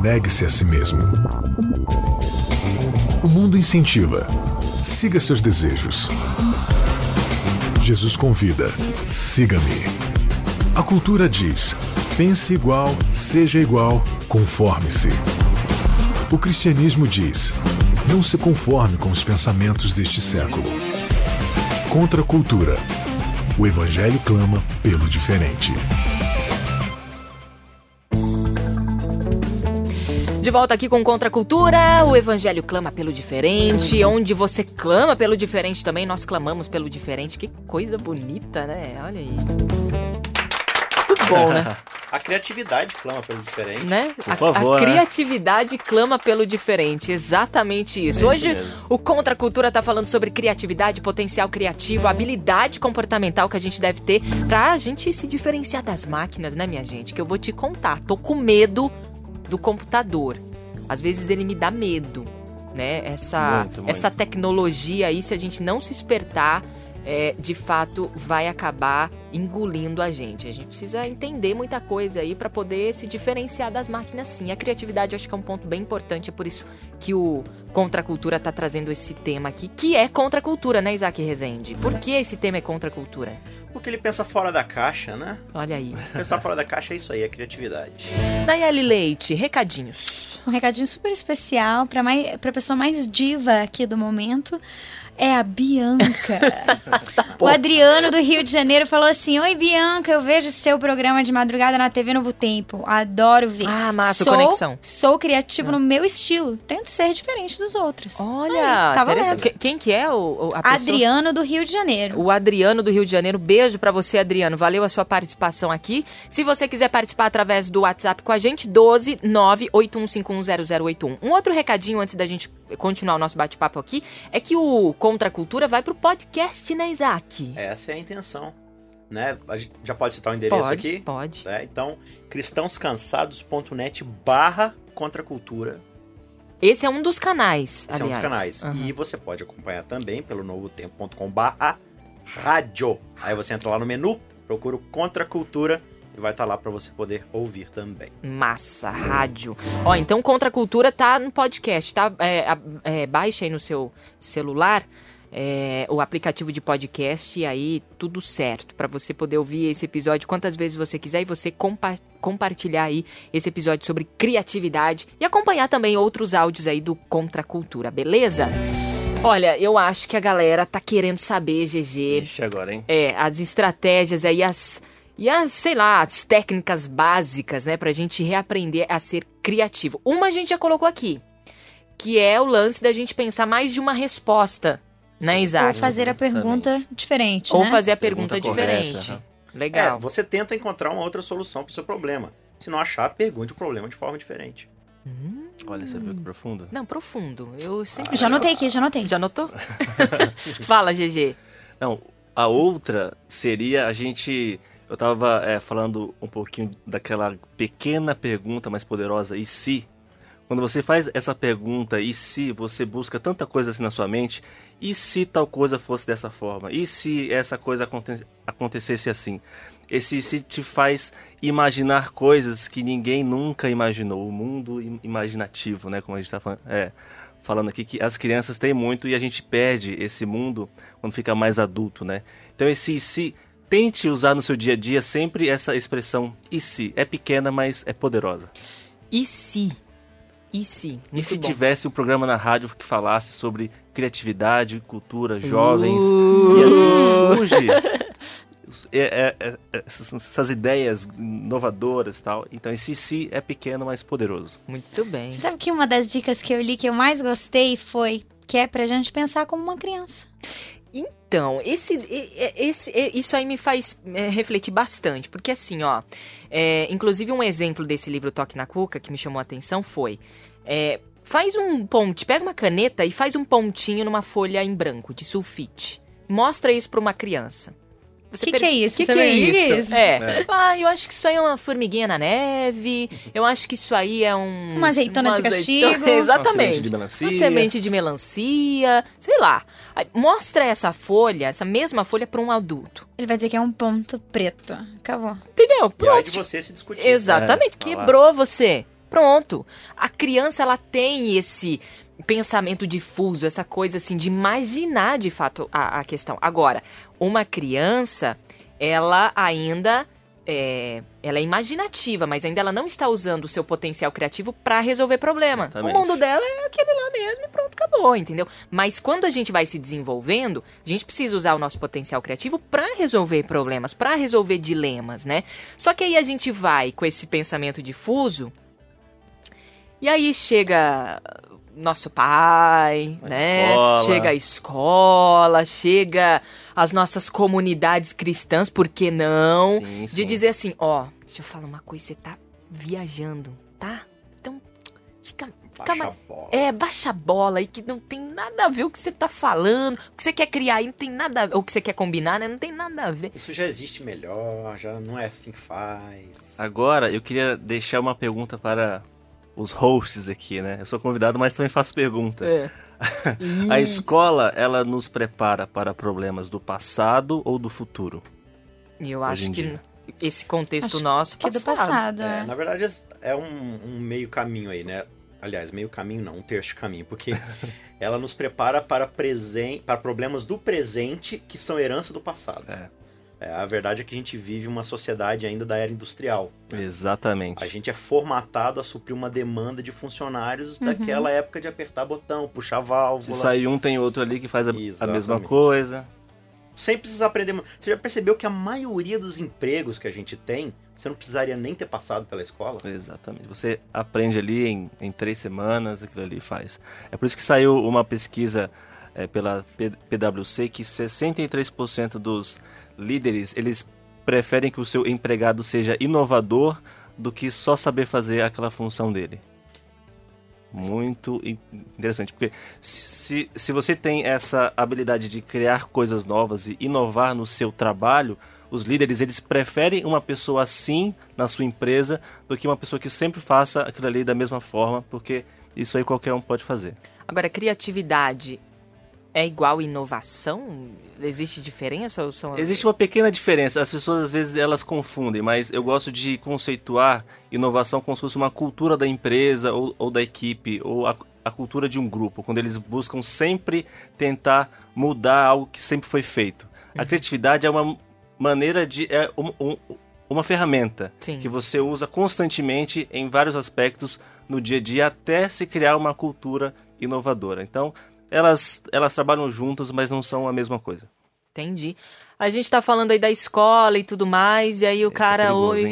Speaker 1: negue-se a si mesmo. O mundo incentiva: siga seus desejos. Jesus convida: siga-me. A cultura diz: pense igual, seja igual, conforme-se. O cristianismo diz: não se conforme com os pensamentos deste século. Contra a cultura. O evangelho clama pelo diferente.
Speaker 2: De volta aqui com Contra a Cultura, o Evangelho clama pelo diferente, onde você clama pelo diferente também, nós clamamos pelo diferente. Que coisa bonita, né? Olha aí. Muito bom, né?
Speaker 5: A criatividade clama pelo diferente.
Speaker 2: né?
Speaker 4: Por
Speaker 2: A-
Speaker 4: favor,
Speaker 2: a,
Speaker 4: né?
Speaker 2: criatividade clama pelo diferente, exatamente isso.
Speaker 4: É isso
Speaker 2: Hoje
Speaker 4: mesmo.
Speaker 2: o Contra a Cultura tá falando sobre criatividade, potencial criativo, habilidade comportamental que a gente deve ter pra gente se diferenciar das máquinas, né, minha gente? Que eu vou te contar. Tô com medo do computador. Às vezes ele me dá medo, né? Essa,
Speaker 4: Muito, muito.
Speaker 2: essa tecnologia aí, se a gente não se espertar, é, de fato vai acabar engolindo a gente. A gente precisa entender muita coisa aí para poder se diferenciar das máquinas sim. A criatividade eu acho que é um ponto bem importante, é por isso que o Contra a Cultura tá trazendo esse tema aqui, que é contra a cultura, né, Isaac Rezende? Por que esse tema é contra a cultura?
Speaker 5: Porque ele pensa fora da caixa, né?
Speaker 2: Olha aí.
Speaker 5: Pensar fora da caixa é isso aí, é criatividade.
Speaker 2: Nayeli Leite, recadinhos.
Speaker 3: Um recadinho super especial pra, mais, pra pessoa mais diva aqui do momento. É a Bianca. o Adriano do Rio de Janeiro falou assim: Oi, Bianca, eu vejo seu programa de madrugada na TV Novo Tempo. Adoro ver.
Speaker 2: Ah, massa,
Speaker 3: sou,
Speaker 2: conexão.
Speaker 3: Sou criativo no meu estilo. Tento ser diferente dos outros.
Speaker 2: Olha,
Speaker 3: Aí, tá valendo.
Speaker 2: Que- Quem que é o, a pessoa?
Speaker 3: Adriano do Rio de Janeiro.
Speaker 2: O Adriano do Rio de Janeiro. Beijo pra você, Adriano. Valeu a sua participação aqui. Se você quiser participar através do WhatsApp com a gente, 12 981510081. Um outro recadinho antes da gente continuar o nosso bate-papo aqui é que o Contra a Cultura vai pro podcast, né, Isaac?
Speaker 5: Essa é a intenção. Né? Já pode citar o endereço
Speaker 2: pode,
Speaker 5: aqui?
Speaker 2: pode.
Speaker 5: Né? Então, cristãoscansados.net barra contracultura.
Speaker 2: Esse é um dos canais,
Speaker 5: Esse é um dos
Speaker 2: aliás.
Speaker 5: canais.
Speaker 2: Aham.
Speaker 5: E você pode acompanhar também pelo novotempo.com barra rádio. Aí você entra lá no menu, procura o Contra Cultura e vai estar lá para você poder ouvir também.
Speaker 2: Massa, rádio. Ó, então Contra a Cultura tá no podcast, tá? É, é, baixa aí no seu celular é, o aplicativo de podcast e aí tudo certo pra você poder ouvir esse episódio quantas vezes você quiser e você compa compartilhar aí esse episódio sobre criatividade e acompanhar também outros áudios aí do Contra a Cultura, beleza? Olha, eu acho que a galera tá querendo saber, GG,
Speaker 4: Ixi, agora, hein?
Speaker 2: é, as estratégias aí, as. E as, sei lá, as técnicas básicas, né, pra gente reaprender a ser criativo. Uma a gente já colocou aqui, que é o lance da gente pensar mais de uma resposta, né,
Speaker 3: Ou
Speaker 2: Isaac?
Speaker 3: fazer a pergunta diferente,
Speaker 2: Ou
Speaker 3: né?
Speaker 2: fazer a pergunta,
Speaker 4: Pergunta correta,
Speaker 2: diferente.
Speaker 4: aham.
Speaker 2: Legal.
Speaker 5: É, você tenta encontrar uma outra solução para o seu problema. Se não achar, pergunte o problema de forma diferente.
Speaker 4: Olha, você viu que profunda?
Speaker 2: Não, profundo. Eu sempre.
Speaker 3: Já anotei aqui, já anotei.
Speaker 2: Já notou? Fala, GG.
Speaker 4: Não, a outra seria a gente. Eu tava é, falando um pouquinho daquela pequena pergunta mais poderosa, e se? Quando você faz essa pergunta, e se, você busca tanta coisa assim na sua mente, e se tal coisa fosse dessa forma? E se essa coisa aconte- acontecesse assim? Esse se te faz imaginar coisas que ninguém nunca imaginou. O mundo im- imaginativo, né? Como a gente tá falando. É, falando aqui que as crianças têm muito e a gente perde esse mundo quando fica mais adulto, né? Então esse se tente usar no seu dia a dia sempre essa expressão e se é pequena, mas é poderosa.
Speaker 2: E se? E se?
Speaker 4: e se
Speaker 2: bom.
Speaker 4: tivesse um programa na rádio que falasse sobre criatividade, cultura, jovens
Speaker 2: Uh.
Speaker 4: e assim surge é- é- é- essas, essas ideias inovadoras e tal. Então esse se é pequeno, mas poderoso.
Speaker 2: Muito bem.
Speaker 3: Você sabe que uma das dicas que eu li que eu mais gostei foi que é pra gente pensar como uma criança.
Speaker 2: Então, esse, esse, isso aí me faz é, refletir bastante, porque assim, ó, é, inclusive um exemplo desse livro Toque na Cuca que me chamou a atenção foi, é, faz um ponte, pega uma caneta e faz um pontinho numa folha em branco de sulfite, mostra isso pra uma criança. Você
Speaker 3: Que
Speaker 2: per-
Speaker 3: que é isso?
Speaker 2: Que
Speaker 3: Você
Speaker 2: que é
Speaker 3: que que é
Speaker 2: isso?
Speaker 3: isso?
Speaker 2: É. Ah, eu acho que isso aí é uma formiguinha na neve. Eu acho que isso aí é um.
Speaker 3: Uma azeitona de
Speaker 2: azeitona-
Speaker 3: castigo.
Speaker 2: Exatamente.
Speaker 4: Uma semente de melancia.
Speaker 2: Uma semente de melancia, sei lá. Aí, Mostra essa folha, essa mesma folha para um adulto.
Speaker 3: Ele vai dizer que é um ponto preto. Acabou.
Speaker 2: Entendeu?
Speaker 5: E aí
Speaker 2: Pronto.
Speaker 5: de você se discutir.
Speaker 2: Exatamente.
Speaker 4: É,
Speaker 2: Quebrou você. Pronto. A criança, ela tem esse pensamento difuso, essa coisa assim de imaginar de fato a, a questão. Agora, uma criança, ela ainda é, ela é imaginativa, mas ainda ela não está usando o seu potencial criativo para resolver problema.
Speaker 4: Exatamente.
Speaker 2: O mundo dela é aquele lá mesmo e pronto, acabou, entendeu? Mas quando a gente vai se desenvolvendo, a gente precisa usar o nosso potencial criativo para resolver problemas, para resolver dilemas, né? Só que aí a gente vai com esse pensamento difuso e aí chega nosso pai,
Speaker 4: A
Speaker 2: né?
Speaker 4: escola.
Speaker 2: Chega a escola, chega as nossas comunidades cristãs, por que não?
Speaker 4: Sim,
Speaker 2: De
Speaker 4: sim.
Speaker 2: dizer assim, ó, deixa eu falar uma coisa, você tá viajando, tá? Então, fica, fica
Speaker 5: Baixa
Speaker 2: mais...
Speaker 5: a bola.
Speaker 2: É, baixa a bola aí que não tem nada a ver o que você tá falando, o que você quer criar aí não tem nada a ver, o que você quer combinar, né? Não tem nada a ver.
Speaker 5: Isso já existe melhor, já não é assim que faz.
Speaker 4: Agora, eu queria deixar uma pergunta para os hosts aqui, né? Eu sou convidado, mas também faço pergunta.
Speaker 2: É.
Speaker 4: A escola, ela nos prepara para problemas do passado ou do futuro?
Speaker 2: Eu acho que
Speaker 4: dia.
Speaker 2: esse contexto
Speaker 3: Acho
Speaker 2: nosso
Speaker 3: Que é do passado,
Speaker 5: É,
Speaker 3: é.
Speaker 5: na verdade, é um, um meio caminho aí, né? Aliás, meio caminho não, um terço de caminho, porque ela nos prepara para, presen para problemas do presente que são herança do passado.
Speaker 4: É.
Speaker 5: É, a verdade é que a gente vive uma sociedade ainda da era industrial.
Speaker 4: Exatamente.
Speaker 5: A gente é formatado a suprir uma demanda de funcionários
Speaker 3: Uhum.
Speaker 5: daquela época de apertar botão, puxar
Speaker 4: Se
Speaker 5: válvula.
Speaker 4: sair um, tem outro ali que faz a, a mesma coisa.
Speaker 5: Sem precisar aprender. Você já percebeu que a maioria dos empregos que a gente tem, você não precisaria nem ter passado pela escola?
Speaker 4: Exatamente. Você aprende ali em, em três semanas, aquilo ali faz. É por isso que saiu uma pesquisa é, pela PwC que 63% dos líderes, eles preferem que o seu empregado seja inovador do que só saber fazer aquela função dele. Muito in- interessante, porque se, se você tem essa habilidade de criar coisas novas e inovar no seu trabalho, os líderes eles preferem uma pessoa assim na sua empresa do que uma pessoa que sempre faça aquilo ali da mesma forma, porque isso aí qualquer um pode fazer.
Speaker 2: Agora, criatividade é igual inovação? Existe diferença ou são...
Speaker 4: Existe uma pequena diferença, as pessoas às vezes elas confundem, mas eu gosto de conceituar inovação como se fosse uma cultura da empresa ou, ou da equipe, ou a, a cultura de um grupo, quando eles buscam sempre tentar mudar algo que sempre foi feito. A criatividade é uma maneira de. é um- um- uma ferramenta
Speaker 2: Sim.
Speaker 4: que você usa constantemente em vários aspectos no dia a dia até se criar uma cultura inovadora. Então, elas, elas trabalham juntas, mas não são a mesma coisa.
Speaker 2: Entendi. A gente tá falando aí da escola e tudo mais, e aí o
Speaker 4: Esse é
Speaker 2: cara...
Speaker 4: perigoso,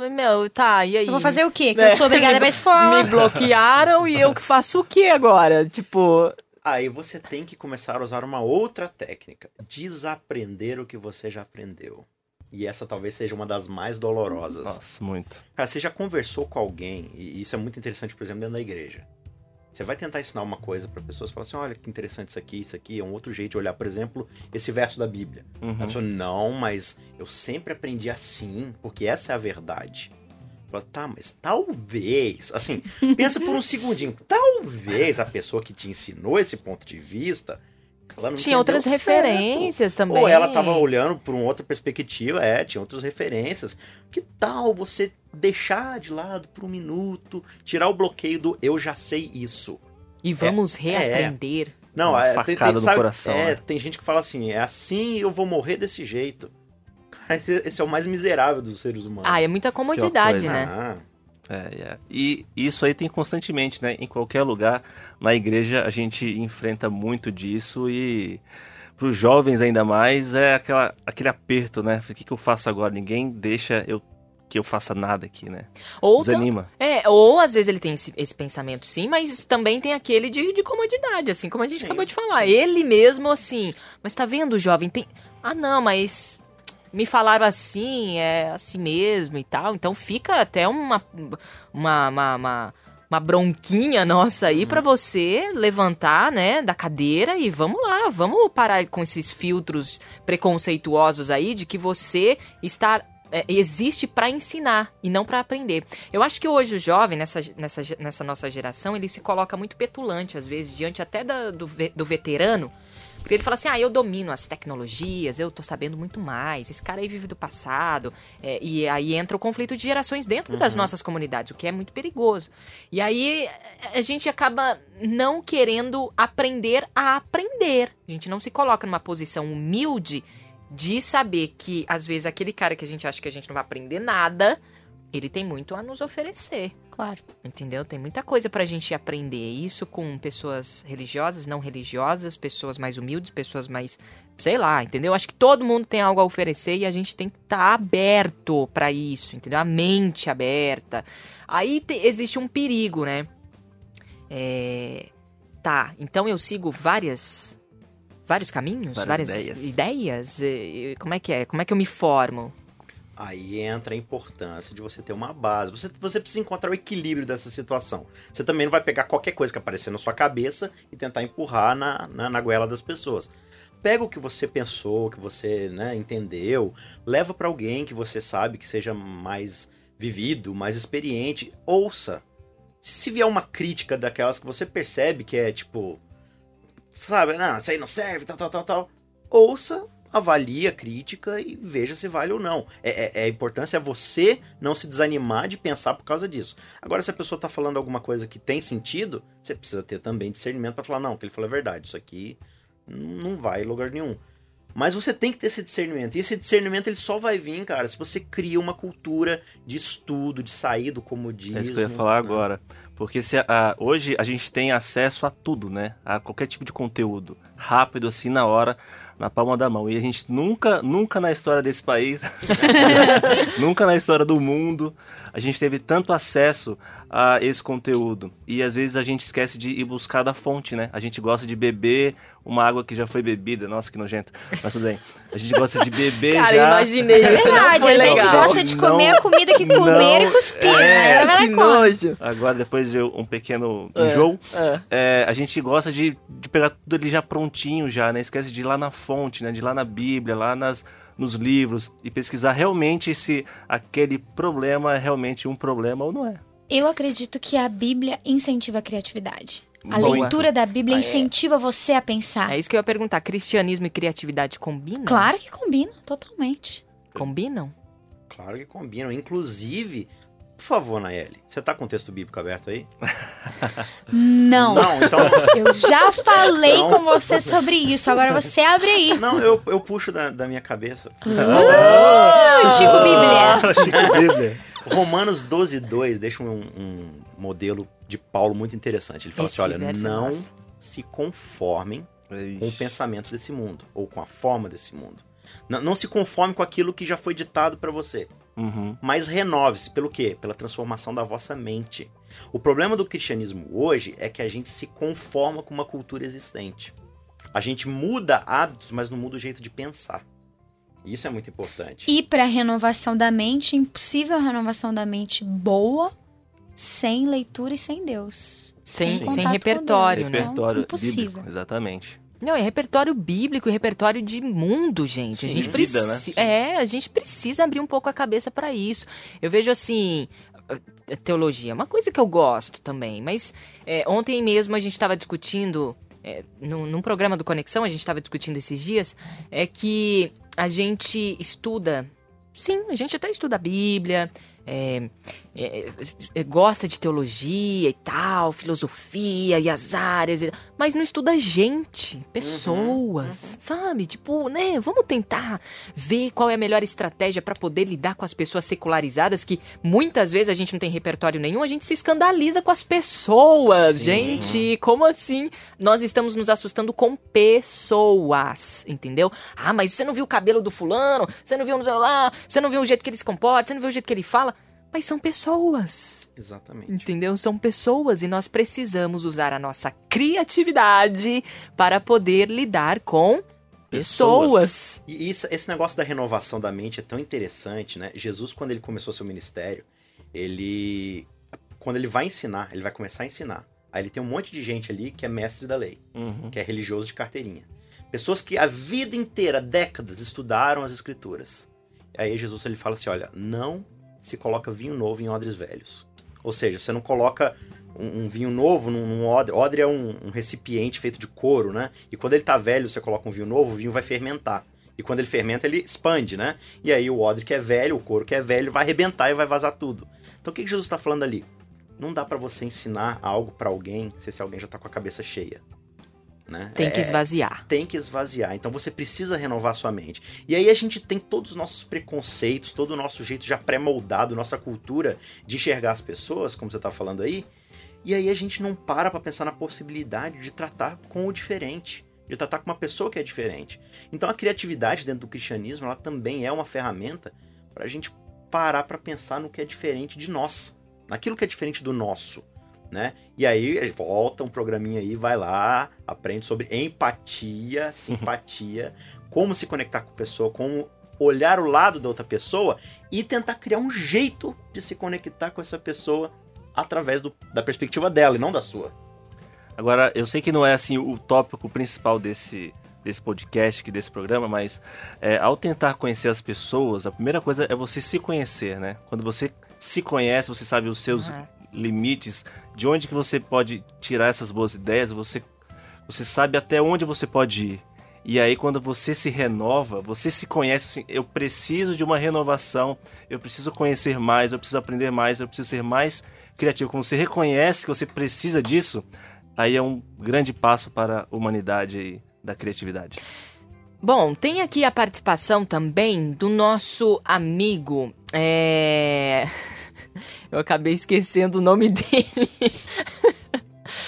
Speaker 2: oi, meu, tá, e aí?
Speaker 3: Eu vou fazer o quê? Que
Speaker 2: É.
Speaker 3: eu sou obrigada pra escola.
Speaker 2: Me bloquearam e eu que faço o quê agora? Tipo,
Speaker 5: Aí você tem que começar a usar uma outra técnica: desaprender o que você já aprendeu. E essa talvez seja uma das mais dolorosas.
Speaker 4: Nossa, muito.
Speaker 5: Cara, você já conversou com alguém, e isso é muito interessante, por exemplo, dentro da igreja. Você vai tentar ensinar uma coisa para pessoas, falar assim: olha que interessante isso aqui, isso aqui é um outro jeito de olhar, por exemplo, esse verso da Bíblia.
Speaker 4: Uhum.
Speaker 5: A pessoa, não, mas eu sempre aprendi assim, porque essa é a verdade. Fala, tá, mas talvez, assim, pensa por um segundinho, talvez a pessoa que te ensinou esse ponto de vista,
Speaker 2: tinha outras
Speaker 5: certo.
Speaker 2: referências também.
Speaker 5: Ou ela tava olhando por uma outra perspectiva, é, tinha outras referências. Que tal você deixar de lado por um minuto, tirar o bloqueio do eu já sei isso?
Speaker 2: E vamos
Speaker 5: é.
Speaker 2: reaprender.
Speaker 5: Não,
Speaker 4: Uma
Speaker 5: é,
Speaker 4: facada no coração,
Speaker 5: É,
Speaker 4: né?
Speaker 5: tem gente que fala assim, é assim e eu vou morrer desse jeito. Cara, esse, esse é o mais miserável dos seres humanos.
Speaker 2: Ah, é muita comodidade, né?
Speaker 5: Ah,
Speaker 4: É, é. E isso aí tem constantemente, né? Em qualquer lugar, na igreja, a gente enfrenta muito disso e para os jovens ainda mais é aquela, aquele aperto, né? O que, que eu faço agora? Ninguém deixa eu que eu faça nada aqui, né?
Speaker 2: Ou, tam-
Speaker 4: Desanima.
Speaker 2: é, ou às vezes ele tem esse, esse pensamento sim, mas também tem aquele de, de comodidade, assim, como a gente
Speaker 5: Sim,
Speaker 2: acabou de falar.
Speaker 5: sim.
Speaker 2: Ele mesmo assim, mas tá vendo, jovem, tem... Ah, não, mas me falaram assim, é assim mesmo e tal. Então fica até uma, uma, uma, uma, uma bronquinha nossa aí pra você levantar, né, da cadeira e vamos lá, vamos parar com esses filtros preconceituosos aí de que você está é, existe pra ensinar e não pra aprender. Eu acho que hoje o jovem, nessa, nessa, nessa nossa geração, ele se coloca muito petulante, às vezes, diante até da- do, do veterano. Porque ele fala assim, ah, eu domino as tecnologias, eu tô sabendo muito mais, esse cara aí vive do passado. É, e aí entra o conflito de gerações dentro das nossas comunidades, o que é muito perigoso. E aí a gente acaba não querendo aprender a aprender. A gente não se coloca numa posição humilde de saber que, às vezes, aquele cara que a gente acha que a gente não vai aprender nada, ele tem muito a nos oferecer.
Speaker 3: Claro.
Speaker 2: Entendeu? Tem muita coisa pra gente aprender. Isso com pessoas religiosas, não religiosas, pessoas mais humildes, pessoas mais. Sei lá, entendeu? Acho que todo mundo tem algo a oferecer e a gente tem que estar tá aberto para isso, entendeu? A mente aberta. Aí te, existe um perigo, né? É, tá, então eu sigo várias. Vários caminhos?
Speaker 4: Várias ideias.
Speaker 2: ideias? E- e Como é que é? Como é que eu me formo?
Speaker 5: Aí entra a importância de você ter uma base. Você, você precisa encontrar o equilíbrio dessa situação. Você também não vai pegar qualquer coisa que aparecer na sua cabeça e tentar empurrar na, na, na goela das pessoas. Pega o que você pensou, que você né, entendeu, leva pra alguém que você sabe que seja mais vivido, mais experiente. Ouça. Se, se vier uma crítica daquelas que você percebe que é tipo. Sabe, não, isso aí não serve, tal, tal, tal, tal. Ouça, avalie a crítica e veja se vale ou não. É, é- é a importância é você não se desanimar de pensar por causa disso. Agora, se a pessoa tá falando alguma coisa que tem sentido, você precisa ter também discernimento pra falar, não, o que ele falou é verdade, isso aqui não vai em lugar nenhum. Mas você tem que ter esse discernimento. E esse discernimento ele só vai vir, cara, se você cria uma cultura de estudo, de sair do comodismo.
Speaker 4: É isso que eu ia falar agora. Porque se a- hoje a gente tem acesso a tudo, né? A qualquer tipo de conteúdo. Rápido, assim, na hora, na palma da mão. E a gente nunca, nunca na história desse país, nunca na história do mundo, a gente teve tanto acesso a esse conteúdo. E às vezes a gente esquece de ir buscar da fonte, né? A gente gosta de beber uma água que já foi bebida. Nossa, que nojento. Mas tudo bem. A gente gosta de beber
Speaker 2: Cara,
Speaker 4: já.
Speaker 2: eu imaginei
Speaker 3: É
Speaker 2: isso,
Speaker 3: verdade, a gente
Speaker 2: legal.
Speaker 3: gosta de comer
Speaker 4: Não,
Speaker 3: a comida que comer
Speaker 4: não,
Speaker 3: e cuspir.
Speaker 4: é,
Speaker 3: né?
Speaker 2: Que nojo.
Speaker 4: Agora, depois de um pequeno
Speaker 2: É,
Speaker 4: enjoo,
Speaker 2: é.
Speaker 4: é, a gente gosta de, de pegar tudo ali já prontinho já, né? Esquece de ir lá na fonte, né? De ir lá na Bíblia, lá nas, nos livros e pesquisar realmente se aquele problema é realmente um problema ou não é.
Speaker 3: Eu acredito que a Bíblia incentiva a criatividade. A
Speaker 4: Boa.
Speaker 3: leitura da Bíblia
Speaker 2: Ah, é.
Speaker 3: incentiva você a pensar.
Speaker 2: É isso que eu ia perguntar. Cristianismo e criatividade combinam?
Speaker 3: Claro que combina, totalmente.
Speaker 2: Combinam?
Speaker 5: Claro que combinam. Inclusive, por favor, Nayeli, você tá com o texto bíblico aberto aí?
Speaker 3: Não.
Speaker 5: Não, então.
Speaker 3: Eu já falei
Speaker 5: Não.
Speaker 3: com você sobre isso. Agora você abre aí.
Speaker 5: Não, eu, eu puxo da, da minha cabeça.
Speaker 3: Uh, Chico Bíblia.
Speaker 4: Chico Bíblia.
Speaker 5: Romanos 12, 2 deixa um, um modelo de Paulo muito interessante. Ele fala
Speaker 2: Esse
Speaker 5: assim: olha,
Speaker 2: é
Speaker 5: não se conformem com o pensamento desse mundo, ou com a forma desse mundo. Não, não se conforme com aquilo que já foi ditado pra você.
Speaker 4: Uhum.
Speaker 5: Mas renove-se. Pelo quê? Pela transformação da vossa mente. O problema do cristianismo hoje é que a gente se conforma com uma cultura existente. A gente muda hábitos, mas não muda o jeito de pensar. Isso é muito importante.
Speaker 3: E para renovação da mente, impossível a renovação da mente boa sem leitura e sem Deus.
Speaker 2: Sem- sem
Speaker 3: com
Speaker 2: repertório,
Speaker 3: Deus.
Speaker 2: né?
Speaker 3: Não,
Speaker 4: Repertório
Speaker 3: impossível.
Speaker 4: bíblico, exatamente.
Speaker 2: Não, é repertório bíblico e repertório de mundo, gente. a
Speaker 4: Sim,
Speaker 2: gente
Speaker 4: de vida, né?
Speaker 2: precisa. É, a gente precisa abrir um pouco a cabeça pra isso. Eu vejo assim. a Teologia é uma coisa que eu gosto também, mas é, ontem mesmo a gente estava discutindo, é, num, num programa do Conexão, a gente estava discutindo esses dias, é que a gente estuda. Sim, a gente até estuda a Bíblia, é, é, é, gosta de teologia e tal, filosofia e as áreas, e- mas não estuda gente, pessoas, sabe? Tipo, né? Vamos tentar ver qual é a melhor estratégia pra poder lidar com as pessoas secularizadas, que muitas vezes a gente não tem repertório nenhum, a gente se escandaliza com as pessoas,
Speaker 5: Sim.
Speaker 2: gente. Como assim? Nós estamos nos assustando com pessoas, entendeu? Ah, mas você não viu o cabelo do fulano, você não viu lá, você não viu o jeito que ele se comporta, você não viu o jeito que ele fala. Mas são pessoas,
Speaker 5: Exatamente.
Speaker 2: entendeu? São pessoas e nós precisamos usar a nossa criatividade para poder lidar com pessoas.
Speaker 5: E isso- esse negócio da renovação da mente é tão interessante, né? Jesus, quando ele começou seu ministério, ele. Quando ele vai ensinar, ele vai começar a ensinar. Aí ele tem um monte de gente ali que é mestre da lei,
Speaker 4: Uhum.
Speaker 5: que é religioso de carteirinha. Pessoas que a vida inteira, décadas, estudaram as escrituras. Aí Jesus ele fala assim: olha, não se coloca vinho novo em odres velhos. Ou seja, você não coloca um, um vinho novo num, num odre. Odre é um, um recipiente feito de couro, né? E quando ele tá velho, você coloca um vinho novo, o vinho vai fermentar. E quando ele fermenta, ele expande, né? E aí o odre que é velho, o couro que é velho, vai arrebentar e vai vazar tudo. Então o que, que Jesus está falando ali? Não dá para você ensinar algo para alguém se esse alguém já tá com a cabeça cheia. Né?
Speaker 2: Tem que
Speaker 5: É-
Speaker 2: esvaziar.
Speaker 5: tem que esvaziar. Então você precisa renovar sua mente. E aí a gente tem todos os nossos preconceitos, todo o nosso jeito já pré-moldado, nossa cultura de enxergar as pessoas, como você tá falando aí. E aí a gente não para pra pensar na possibilidade de tratar com o diferente, de tratar com uma pessoa que é diferente. Então a criatividade dentro do cristianismo, ela também é uma ferramenta pra gente parar pra pensar no que é diferente de nós, naquilo que é diferente do nosso né? E aí volta um programinha aí, vai lá, aprende sobre empatia, simpatia, como se conectar com a pessoa, como olhar o lado da outra pessoa e tentar criar um jeito de se conectar com essa pessoa através do- da perspectiva dela e não da sua.
Speaker 4: Agora, eu sei que não é assim o tópico principal desse, desse podcast, aqui, desse programa, mas é, ao tentar conhecer as pessoas, a primeira coisa é você se conhecer, né? Quando você se conhece, você sabe os seus
Speaker 2: Ah,
Speaker 4: limites, de onde que você pode tirar essas boas ideias, você, você sabe até onde você pode ir. E aí quando você se renova, você se conhece assim, eu preciso de uma renovação, eu preciso conhecer mais, eu preciso aprender mais, eu preciso ser mais criativo. Quando você reconhece que você precisa disso, aí é um grande passo para a humanidade da criatividade.
Speaker 2: Bom, tem aqui a participação também do nosso amigo. É... Eu acabei esquecendo o nome dele.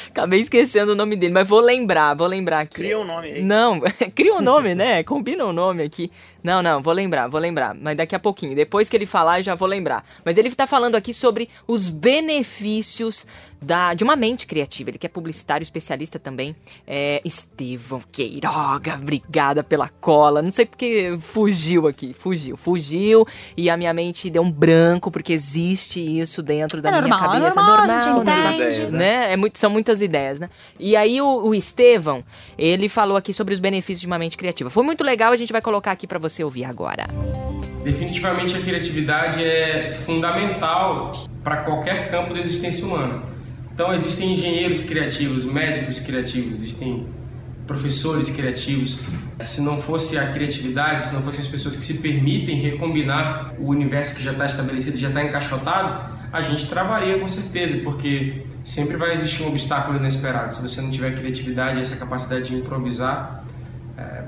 Speaker 2: acabei esquecendo o nome dele, mas vou lembrar, vou lembrar aqui.
Speaker 5: Cria um nome aí.
Speaker 2: Não, cria um nome, né? Combina o nome aqui. Não, não, vou lembrar, vou lembrar. Mas daqui a pouquinho, depois que ele falar, eu já vou lembrar. Mas ele tá falando aqui sobre os benefícios da, de uma mente criativa. Ele que é publicitário, especialista também. É Estevão Queiroga, obrigada pela cola. Não sei porque fugiu aqui, fugiu, fugiu. E a minha mente deu um branco, porque existe isso dentro da
Speaker 3: É
Speaker 2: minha
Speaker 3: normal, é
Speaker 2: cabeça.
Speaker 3: normal, a gente
Speaker 2: normal,
Speaker 3: entende.
Speaker 2: normal
Speaker 4: ideias,
Speaker 2: né? É muito, são muitas ideias, né? E aí o, o Estevão, ele falou aqui sobre os benefícios de uma mente criativa. Foi muito legal, a gente vai colocar aqui pra você ouvir agora.
Speaker 6: Definitivamente a criatividade é fundamental para qualquer campo da existência humana. Então existem engenheiros criativos, médicos criativos, existem professores criativos. Se não fosse a criatividade, se não fossem as pessoas que se permitem recombinar o universo que já está estabelecido, já está encaixotado, a gente travaria com certeza, porque sempre vai existir um obstáculo inesperado. Se você não tiver criatividade essa capacidade de improvisar,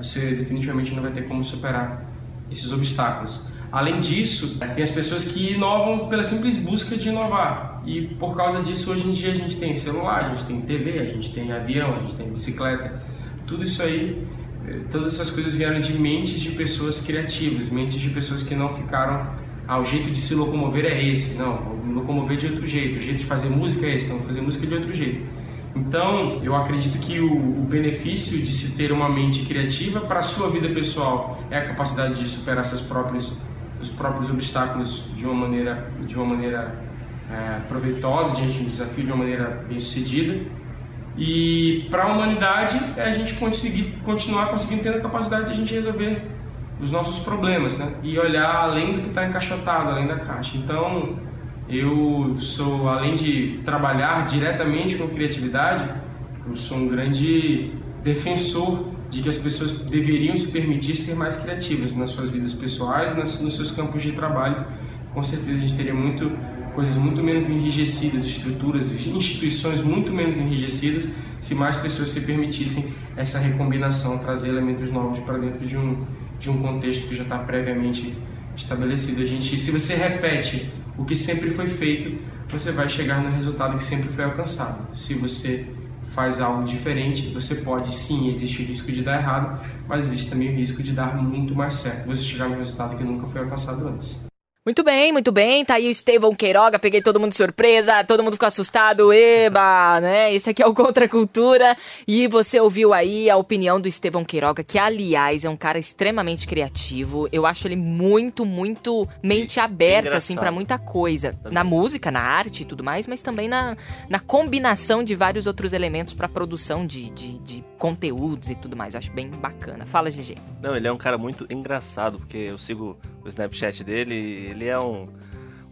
Speaker 6: você definitivamente não vai ter como superar esses obstáculos. Além disso, eh, tem as pessoas que inovam pela simples busca de inovar. E por causa disso, hoje em dia a gente tem celular, a gente tem TV, a gente tem avião, a gente tem bicicleta. Tudo isso aí, eh, todas essas coisas vieram de mentes de pessoas criativas, mentes de pessoas que não ficaram. Ah, o jeito de se locomover é esse. Não, locomover de outro jeito. O jeito de fazer música é esse. Não, fazer música de outro jeito. Então, eu acredito que o, o benefício de se ter uma mente criativa para a sua vida pessoal é a capacidade de superar seus próprios, seus próprios obstáculos de uma maneira, de uma maneira é, proveitosa, diante de um desafio, de uma maneira bem sucedida. E para a humanidade é a gente conseguir, continuar conseguindo ter a capacidade de a gente resolver os nossos problemas, né? E olhar além do que está encaixotado, além da caixa. Então, eu sou, além de trabalhar diretamente com criatividade, eu sou um grande defensor de que as pessoas deveriam se permitir ser mais criativas nas suas vidas pessoais, nas, nos seus campos de trabalho. Com certeza a gente teria muito coisas muito menos enrijecidas, estruturas, instituições muito menos enrijecidas, se mais pessoas se permitissem essa recombinação, trazer elementos novos para dentro de um de um contexto que já está previamente estabelecido. A gente, se você repete o que sempre foi feito, você vai chegar no resultado que sempre foi alcançado. Se você faz algo diferente, você pode sim, existe o risco de dar errado, mas existe também o risco de dar muito mais certo, você chegar no resultado que nunca foi alcançado antes.
Speaker 2: Muito bem, muito bem. Tá aí o Estevão Queiroga, peguei todo mundo de surpresa, todo mundo ficou assustado, eba, né? Esse aqui é o Contra Cultura. E você ouviu aí a opinião do Estevão Queiroga, que aliás é um cara extremamente criativo. Eu acho ele muito, muito mente aberta,
Speaker 4: engraçado.
Speaker 2: assim, pra muita coisa.
Speaker 4: Também.
Speaker 2: Na música, na arte e tudo mais, mas também na, na combinação de vários outros elementos pra produção de, de, de conteúdos e tudo mais. Eu acho bem bacana. Fala, GG.
Speaker 4: Não, ele é um cara muito engraçado, porque eu sigo o Snapchat dele e ele é um,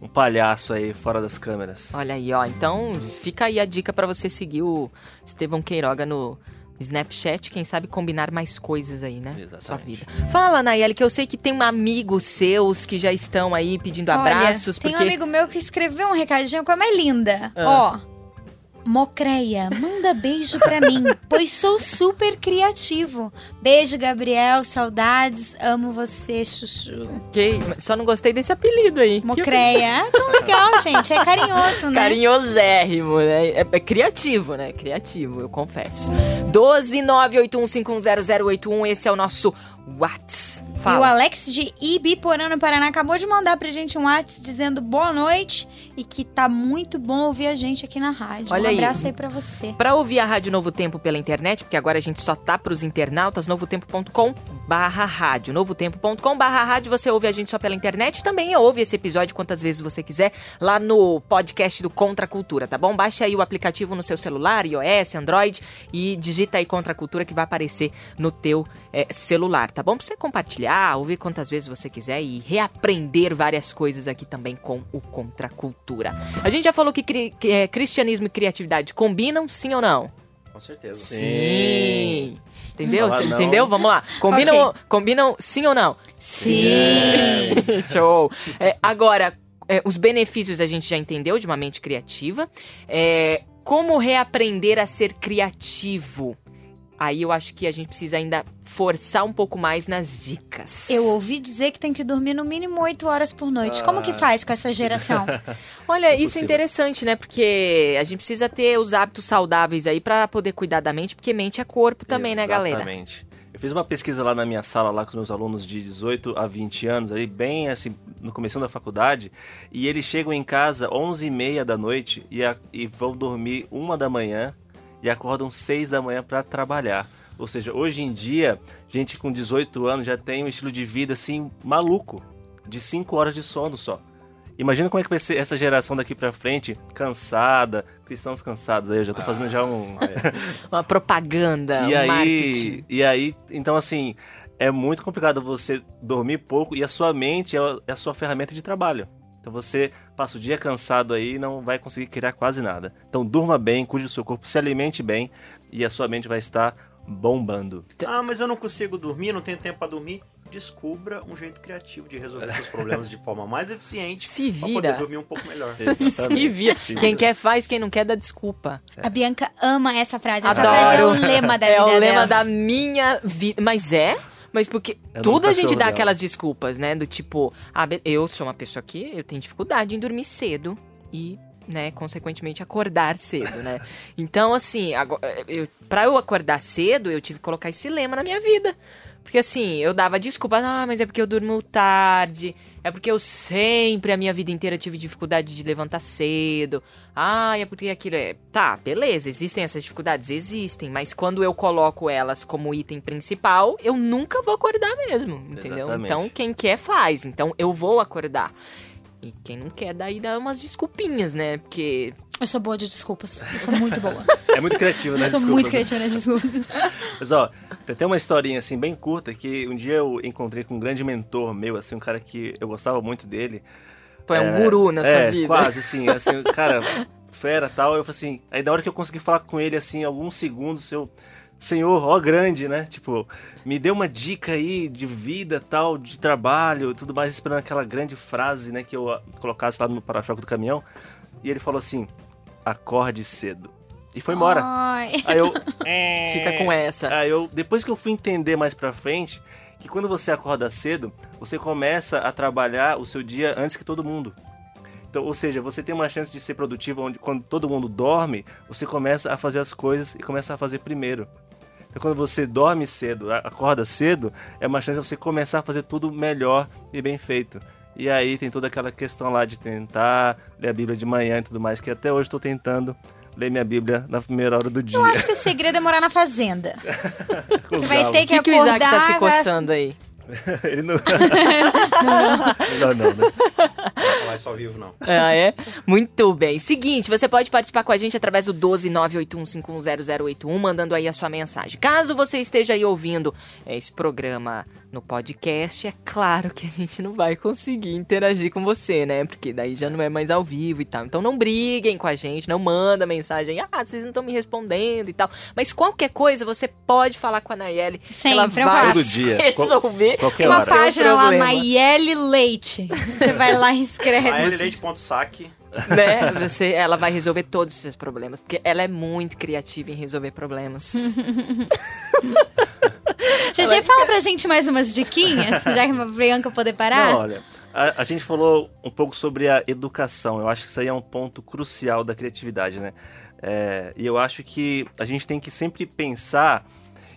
Speaker 4: um palhaço aí fora das câmeras.
Speaker 2: Olha aí, ó. Então, fica aí a dica pra você seguir o Estevão Queiroga no Snapchat. Quem sabe combinar mais coisas aí, né?
Speaker 4: Exatamente.
Speaker 2: Sua vida. Fala, Nayeli, que eu sei que tem um amigos seus que já estão aí pedindo abraços.
Speaker 3: Olha, tem
Speaker 2: porque...
Speaker 3: um amigo meu que escreveu um recadinho com a mais linda.
Speaker 2: Ah.
Speaker 3: Ó. Mocreia, manda beijo pra mim, pois sou super criativo. Beijo, Gabriel, saudades, amo você, chuchu.
Speaker 2: Ok, só não gostei desse apelido aí.
Speaker 3: Mocreia, é tão legal, gente, é carinhoso, né?
Speaker 2: Carinhosérrimo, né? É, é criativo, né? Criativo, eu confesso. 12981510081, esse é o nosso Whats.
Speaker 3: E o
Speaker 2: Fala.
Speaker 3: Alex de Ibiporã, no Paraná, acabou de mandar pra gente um WhatsApp dizendo boa noite e que tá muito bom ouvir a gente aqui na rádio.
Speaker 2: Olha
Speaker 3: um
Speaker 2: aí.
Speaker 3: abraço aí pra você.
Speaker 2: Pra ouvir a Rádio Novo Tempo pela internet, porque agora a gente só tá pros internautas, novotempo.com barra rádio. Novotempo.com barra rádio, você ouve a gente só pela internet, também ouve esse episódio quantas vezes você quiser lá no podcast do Contra a Cultura, tá bom? Baixa aí o aplicativo no seu celular, iOS, Android, e digita aí Contra a Cultura que vai aparecer no teu eh, celular, tá bom? Pra você compartilhar, ouvir quantas vezes você quiser e reaprender várias coisas aqui também com o Contra a Cultura. A gente já falou que, cri- que, eh, cristianismo e criatividade combinam, sim ou não?
Speaker 5: Com certeza.
Speaker 2: Sim. Entendeu? Cê
Speaker 4: não.
Speaker 2: Entendeu? Vamos lá. Combinam,
Speaker 3: Ok.
Speaker 2: combinam sim ou não?
Speaker 3: Sim.
Speaker 2: Show. É, agora, é, os benefícios a gente já entendeu de uma mente criativa. É, como reaprender a ser criativo? Aí eu acho que a gente precisa ainda forçar um pouco mais nas dicas.
Speaker 3: Eu ouvi dizer que tem que dormir no mínimo 8 horas por noite. Como que faz com essa geração?
Speaker 2: Olha, isso é interessante, né? Porque a gente precisa ter os hábitos saudáveis aí pra poder cuidar da mente, porque mente é corpo também, né, galera?
Speaker 4: Exatamente. Eu fiz uma pesquisa lá na minha sala, lá com os meus alunos de 18 a 20 anos, aí bem assim, no começo da faculdade, e eles chegam em casa 11 e meia da noite e, a- e vão dormir uma da manhã e acordam 6 da manhã para trabalhar. Ou seja, hoje em dia, gente com 18 anos já tem um estilo de vida assim maluco, de 5 horas de sono só. Imagina como é que vai ser essa geração daqui pra frente, cansada, cristãos cansados aí, eu já tô fazendo já um
Speaker 2: Uma propaganda,
Speaker 4: e
Speaker 2: um
Speaker 4: aí,
Speaker 2: marketing.
Speaker 4: e aí, então assim, é muito complicado você dormir pouco e a sua mente é é a sua ferramenta de trabalho. Então você passa o dia cansado aí e não vai conseguir criar quase nada. Então durma bem, cuide do seu corpo, se alimente bem e a sua mente vai estar bombando.
Speaker 5: Ah, mas eu não consigo dormir, não tenho tempo pra dormir. Descubra um jeito criativo de resolver seus problemas de forma mais eficiente.
Speaker 2: Se
Speaker 5: Pra
Speaker 2: vira.
Speaker 5: poder dormir um pouco melhor.
Speaker 2: Se vira. Quem quer faz, quem não quer dá desculpa.
Speaker 3: A Bianca ama essa frase. Essa
Speaker 2: Adoro.
Speaker 3: frase é o lema da
Speaker 2: é
Speaker 3: vida
Speaker 2: o lema
Speaker 3: dela.
Speaker 2: da minha vida. Mas é? Mas porque tudo
Speaker 4: nome
Speaker 2: a gente dá
Speaker 4: dela.
Speaker 2: aquelas desculpas, né? Do tipo, ah, eu sou uma pessoa que eu tenho dificuldade em dormir cedo e, né, consequentemente acordar cedo, né? Então, assim, agora, eu, pra eu acordar cedo, eu tive que colocar esse lema na minha vida. Porque assim, eu dava desculpa, ah, mas é porque eu durmo tarde, é porque eu sempre, a minha vida inteira, tive dificuldade de levantar cedo. Ah, é porque aquilo é. Tá, beleza, existem essas dificuldades? Existem, mas quando eu coloco elas como item principal, eu nunca vou acordar mesmo, entendeu?
Speaker 4: Exatamente.
Speaker 2: Então, quem quer faz, então eu vou acordar. E quem não quer, daí dá umas desculpinhas, né? Porque.
Speaker 3: Eu sou boa de desculpas. Eu sou muito boa.
Speaker 4: É muito criativo, né?
Speaker 3: Eu sou
Speaker 4: Desculpa,
Speaker 3: muito
Speaker 4: né?
Speaker 3: criativa nas desculpas.
Speaker 4: Mas ó, tem até uma historinha assim bem curta que um dia eu encontrei com um grande mentor meu, assim, um cara que eu gostava muito dele.
Speaker 2: Pô, é um guru na sua
Speaker 4: é,
Speaker 2: vida.
Speaker 4: quase, assim, assim, cara, fera tal. Eu falei assim, aí da hora que eu consegui falar com ele, assim, alguns segundos, eu, senhor, ó grande, né? Tipo, me deu uma dica aí de vida, tal, de trabalho, tudo mais, esperando aquela grande frase, né, que eu ah, colocasse lá no para-choque do caminhão. E ele falou assim, acorde cedo. E foi embora.
Speaker 3: Ai.
Speaker 4: Aí eu,
Speaker 2: Fica com essa.
Speaker 4: Aí eu, depois que eu fui entender mais pra frente, que quando você acorda cedo, você começa a trabalhar o seu dia antes que todo mundo. Então, ou seja, você tem uma chance de ser produtivo onde quando todo mundo dorme, você começa a fazer as coisas e começa a fazer primeiro. Então, quando você dorme cedo, acorda cedo, é uma chance de você começar a fazer tudo melhor e bem feito. E aí tem toda aquela questão lá de tentar ler a Bíblia de manhã e tudo mais, que até hoje estou tentando ler minha Bíblia na primeira hora do dia.
Speaker 3: Eu acho que o segredo é morar na fazenda. vai ter
Speaker 2: O
Speaker 3: que
Speaker 2: que, que o Isaac tá se
Speaker 3: acordar,
Speaker 2: coçando aí?
Speaker 4: Ele não. Melhor não, né?
Speaker 5: Não falar isso ao vivo, não.
Speaker 2: Ah, é? Muito bem. Seguinte, você pode participar com a gente através do 12981510081, mandando aí a sua mensagem. Caso você esteja aí ouvindo esse programa no podcast, é claro que a gente não vai conseguir interagir com você, né? Porque daí já não é mais ao vivo e tal. Então não briguem com a gente, não manda mensagem, ah, vocês não estão me respondendo e tal. Mas qualquer coisa, você pode falar com a Nayeli, que ela
Speaker 3: Sempre, eu
Speaker 2: vai.
Speaker 4: Todo dia.
Speaker 2: resolver.
Speaker 4: Qualquer
Speaker 3: Tem uma
Speaker 4: hora.
Speaker 3: Página lá. Nayeli Leite. Você vai lá e escreve.
Speaker 5: Aelleite.saque
Speaker 2: né? Você, ela vai resolver todos os seus problemas, porque ela é muito criativa em resolver problemas.
Speaker 3: GG, fala pra gente mais umas diquinhas, já que a Bianca poder parar.
Speaker 4: Não, olha, a, a gente falou um pouco sobre a educação. Eu acho que isso aí é um ponto crucial da criatividade, né? É, e eu acho que a gente tem que sempre pensar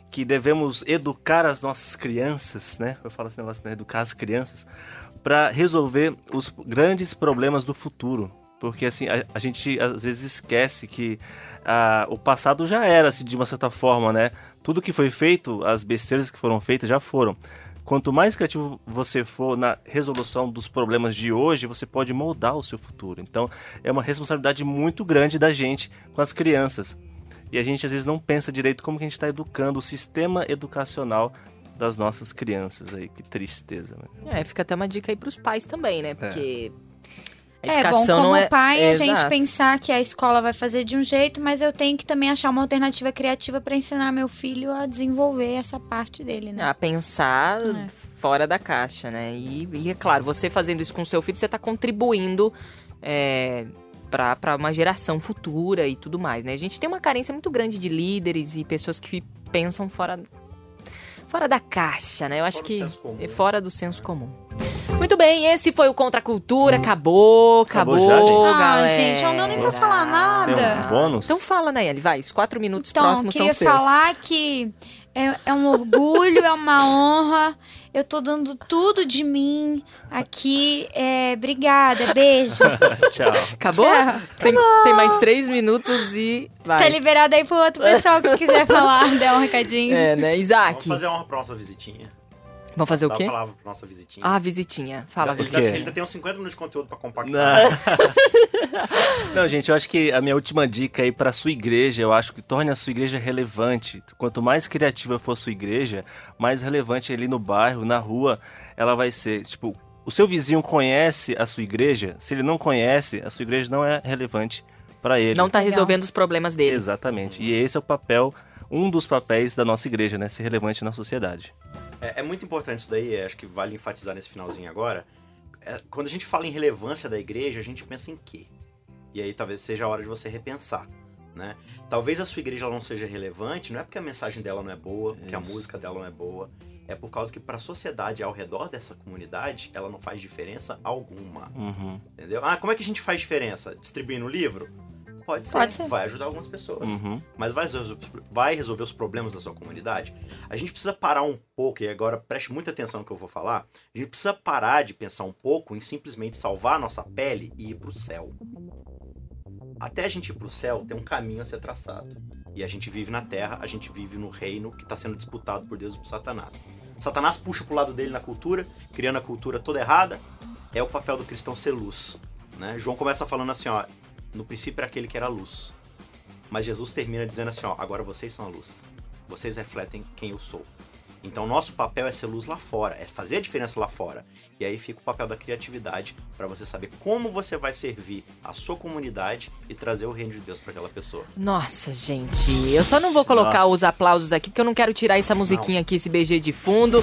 Speaker 4: que devemos educar as nossas crianças, né? Eu falo esse negócio, né? Educar as crianças para resolver os grandes problemas do futuro. Porque assim, a, a gente às vezes esquece que ah, o passado já era, assim, de uma certa forma, né? Tudo que foi feito, as besteiras que foram feitas já foram. Quanto mais criativo você for na resolução dos problemas de hoje, você pode moldar o seu futuro. Então, é uma responsabilidade muito grande da gente com as crianças. E a gente às vezes não pensa direito como que a gente está educando o sistema educacional das nossas crianças aí. Que tristeza, né?
Speaker 2: É, fica até uma dica aí pros pais também, né? Porque a
Speaker 3: É bom, como
Speaker 2: é...
Speaker 3: pai,
Speaker 2: é,
Speaker 3: a gente
Speaker 2: exato.
Speaker 3: pensar que a escola vai fazer de um jeito, mas eu tenho que também achar uma alternativa criativa pra ensinar meu filho a desenvolver essa parte dele, né?
Speaker 2: A pensar
Speaker 3: É.
Speaker 2: fora da caixa, né? E, e, é claro, você fazendo isso com seu filho, você está contribuindo é, para uma geração futura e tudo mais, né? A gente tem uma carência muito grande de líderes e pessoas que pensam fora, fora da caixa, né? Eu acho
Speaker 5: Fora
Speaker 2: que é fora do senso comum. Muito bem, esse foi o Contra a Cultura. Acabou, acabou,
Speaker 4: Acabou já, gente?
Speaker 3: Ah,
Speaker 2: galera.
Speaker 3: gente, não deu nem pra falar nada.
Speaker 4: Tem um bônus?
Speaker 2: Então fala, Nayeli, vai. Os quatro minutos
Speaker 3: Então,
Speaker 2: próximos são
Speaker 3: queria
Speaker 2: seus.
Speaker 3: falar que é, é um orgulho, é uma honra. Eu tô dando tudo de mim aqui. É, obrigada, beijo.
Speaker 4: Tchau.
Speaker 2: Acabou?
Speaker 3: Tchau.
Speaker 2: Tem, tem mais três minutos e vai.
Speaker 3: Tá liberado aí pro outro pessoal que quiser falar, der um recadinho.
Speaker 2: É, né?
Speaker 5: Vamos
Speaker 2: Isaac.
Speaker 5: fazer honra pra nossa visitinha.
Speaker 2: Vamos fazer o quê?
Speaker 5: a palavra pra nossa visitinha.
Speaker 2: Ah, visitinha. Fala,
Speaker 5: ele,
Speaker 2: visitinha.
Speaker 5: ainda, tem uns 50 minutos de conteúdo pra compactar.
Speaker 4: Não. Não, gente, eu acho que a minha última dica aí pra sua igreja, eu acho que torne a sua igreja relevante. Quanto mais criativa for a sua igreja, mais relevante ali no bairro, na rua, ela vai ser. Tipo, o seu vizinho conhece a sua igreja? Se ele não conhece, a sua igreja não é relevante pra ele.
Speaker 2: Não tá
Speaker 3: Legal.
Speaker 2: resolvendo os problemas dele.
Speaker 4: Exatamente. E esse é o papel, um dos papéis da nossa igreja, né? Ser relevante na sociedade.
Speaker 5: É, é muito importante isso daí, é, acho que vale enfatizar nesse finalzinho agora. É, quando a gente fala em relevância da igreja, a gente pensa em quê? E aí talvez seja a hora de você repensar. Né? Talvez a sua igreja não seja relevante, não é porque a mensagem dela não é boa, porque a música dela não é boa, é por causa que para a sociedade ao redor dessa comunidade, ela não faz diferença alguma.
Speaker 4: Uhum.
Speaker 5: Entendeu? Ah, como é que a gente faz diferença? Distribuindo livro? Pode ser,
Speaker 3: Pode ser.
Speaker 5: vai ajudar algumas pessoas
Speaker 4: Uhum.
Speaker 5: mas vai resolver, vai resolver os problemas da sua comunidade? A gente precisa parar um pouco, e agora preste muita atenção no que eu vou falar. A gente precisa parar de pensar um pouco em simplesmente salvar a nossa pele e ir pro céu. Até a gente ir pro céu tem um caminho a ser traçado. E a gente vive na terra, a gente vive no reino que está sendo disputado por Deus e por Satanás. Satanás puxa pro lado dele na cultura, criando a cultura toda errada. É o papel do cristão ser luz. Né? João começa falando assim, ó, no princípio era aquele que era luz. Mas Jesus termina dizendo assim, ó, agora vocês são a luz. Vocês refletem quem eu sou. Então nosso papel é ser luz lá fora, é fazer a diferença lá fora. E aí fica o papel da criatividade para você saber como você vai servir a sua comunidade e trazer o reino de Deus para aquela pessoa.
Speaker 2: Nossa, gente. Eu só não vou colocar
Speaker 4: Nossa.
Speaker 2: os aplausos aqui, porque eu não quero tirar essa musiquinha aqui, esse BG de fundo.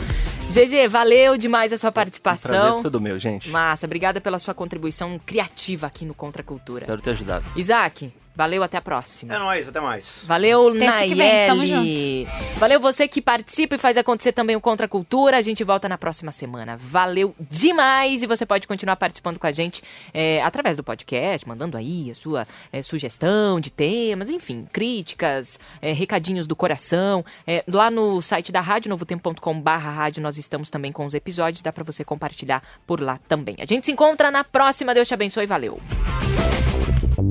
Speaker 2: GG, valeu demais a sua
Speaker 4: Um prazer
Speaker 2: participação.
Speaker 4: foi todo meu, gente.
Speaker 2: Massa, obrigada pela sua contribuição criativa aqui no Contra a Cultura.
Speaker 4: Espero ter ajudado.
Speaker 2: Isaac, valeu, até a próxima.
Speaker 5: É nóis, até mais.
Speaker 2: Valeu, Nayeli. Valeu você que participa e faz acontecer também o Contra a Cultura. A gente volta na próxima semana. Valeu demais e você pode continuar participando com a gente é, através do podcast, mandando aí a sua é, sugestão de temas, enfim, críticas, é, recadinhos do coração. É, lá no site da rádio, novotempo.com/barra rádio, nós estamos também com os episódios. Dá pra você compartilhar por lá também. A gente se encontra na próxima. Deus te abençoe. Valeu.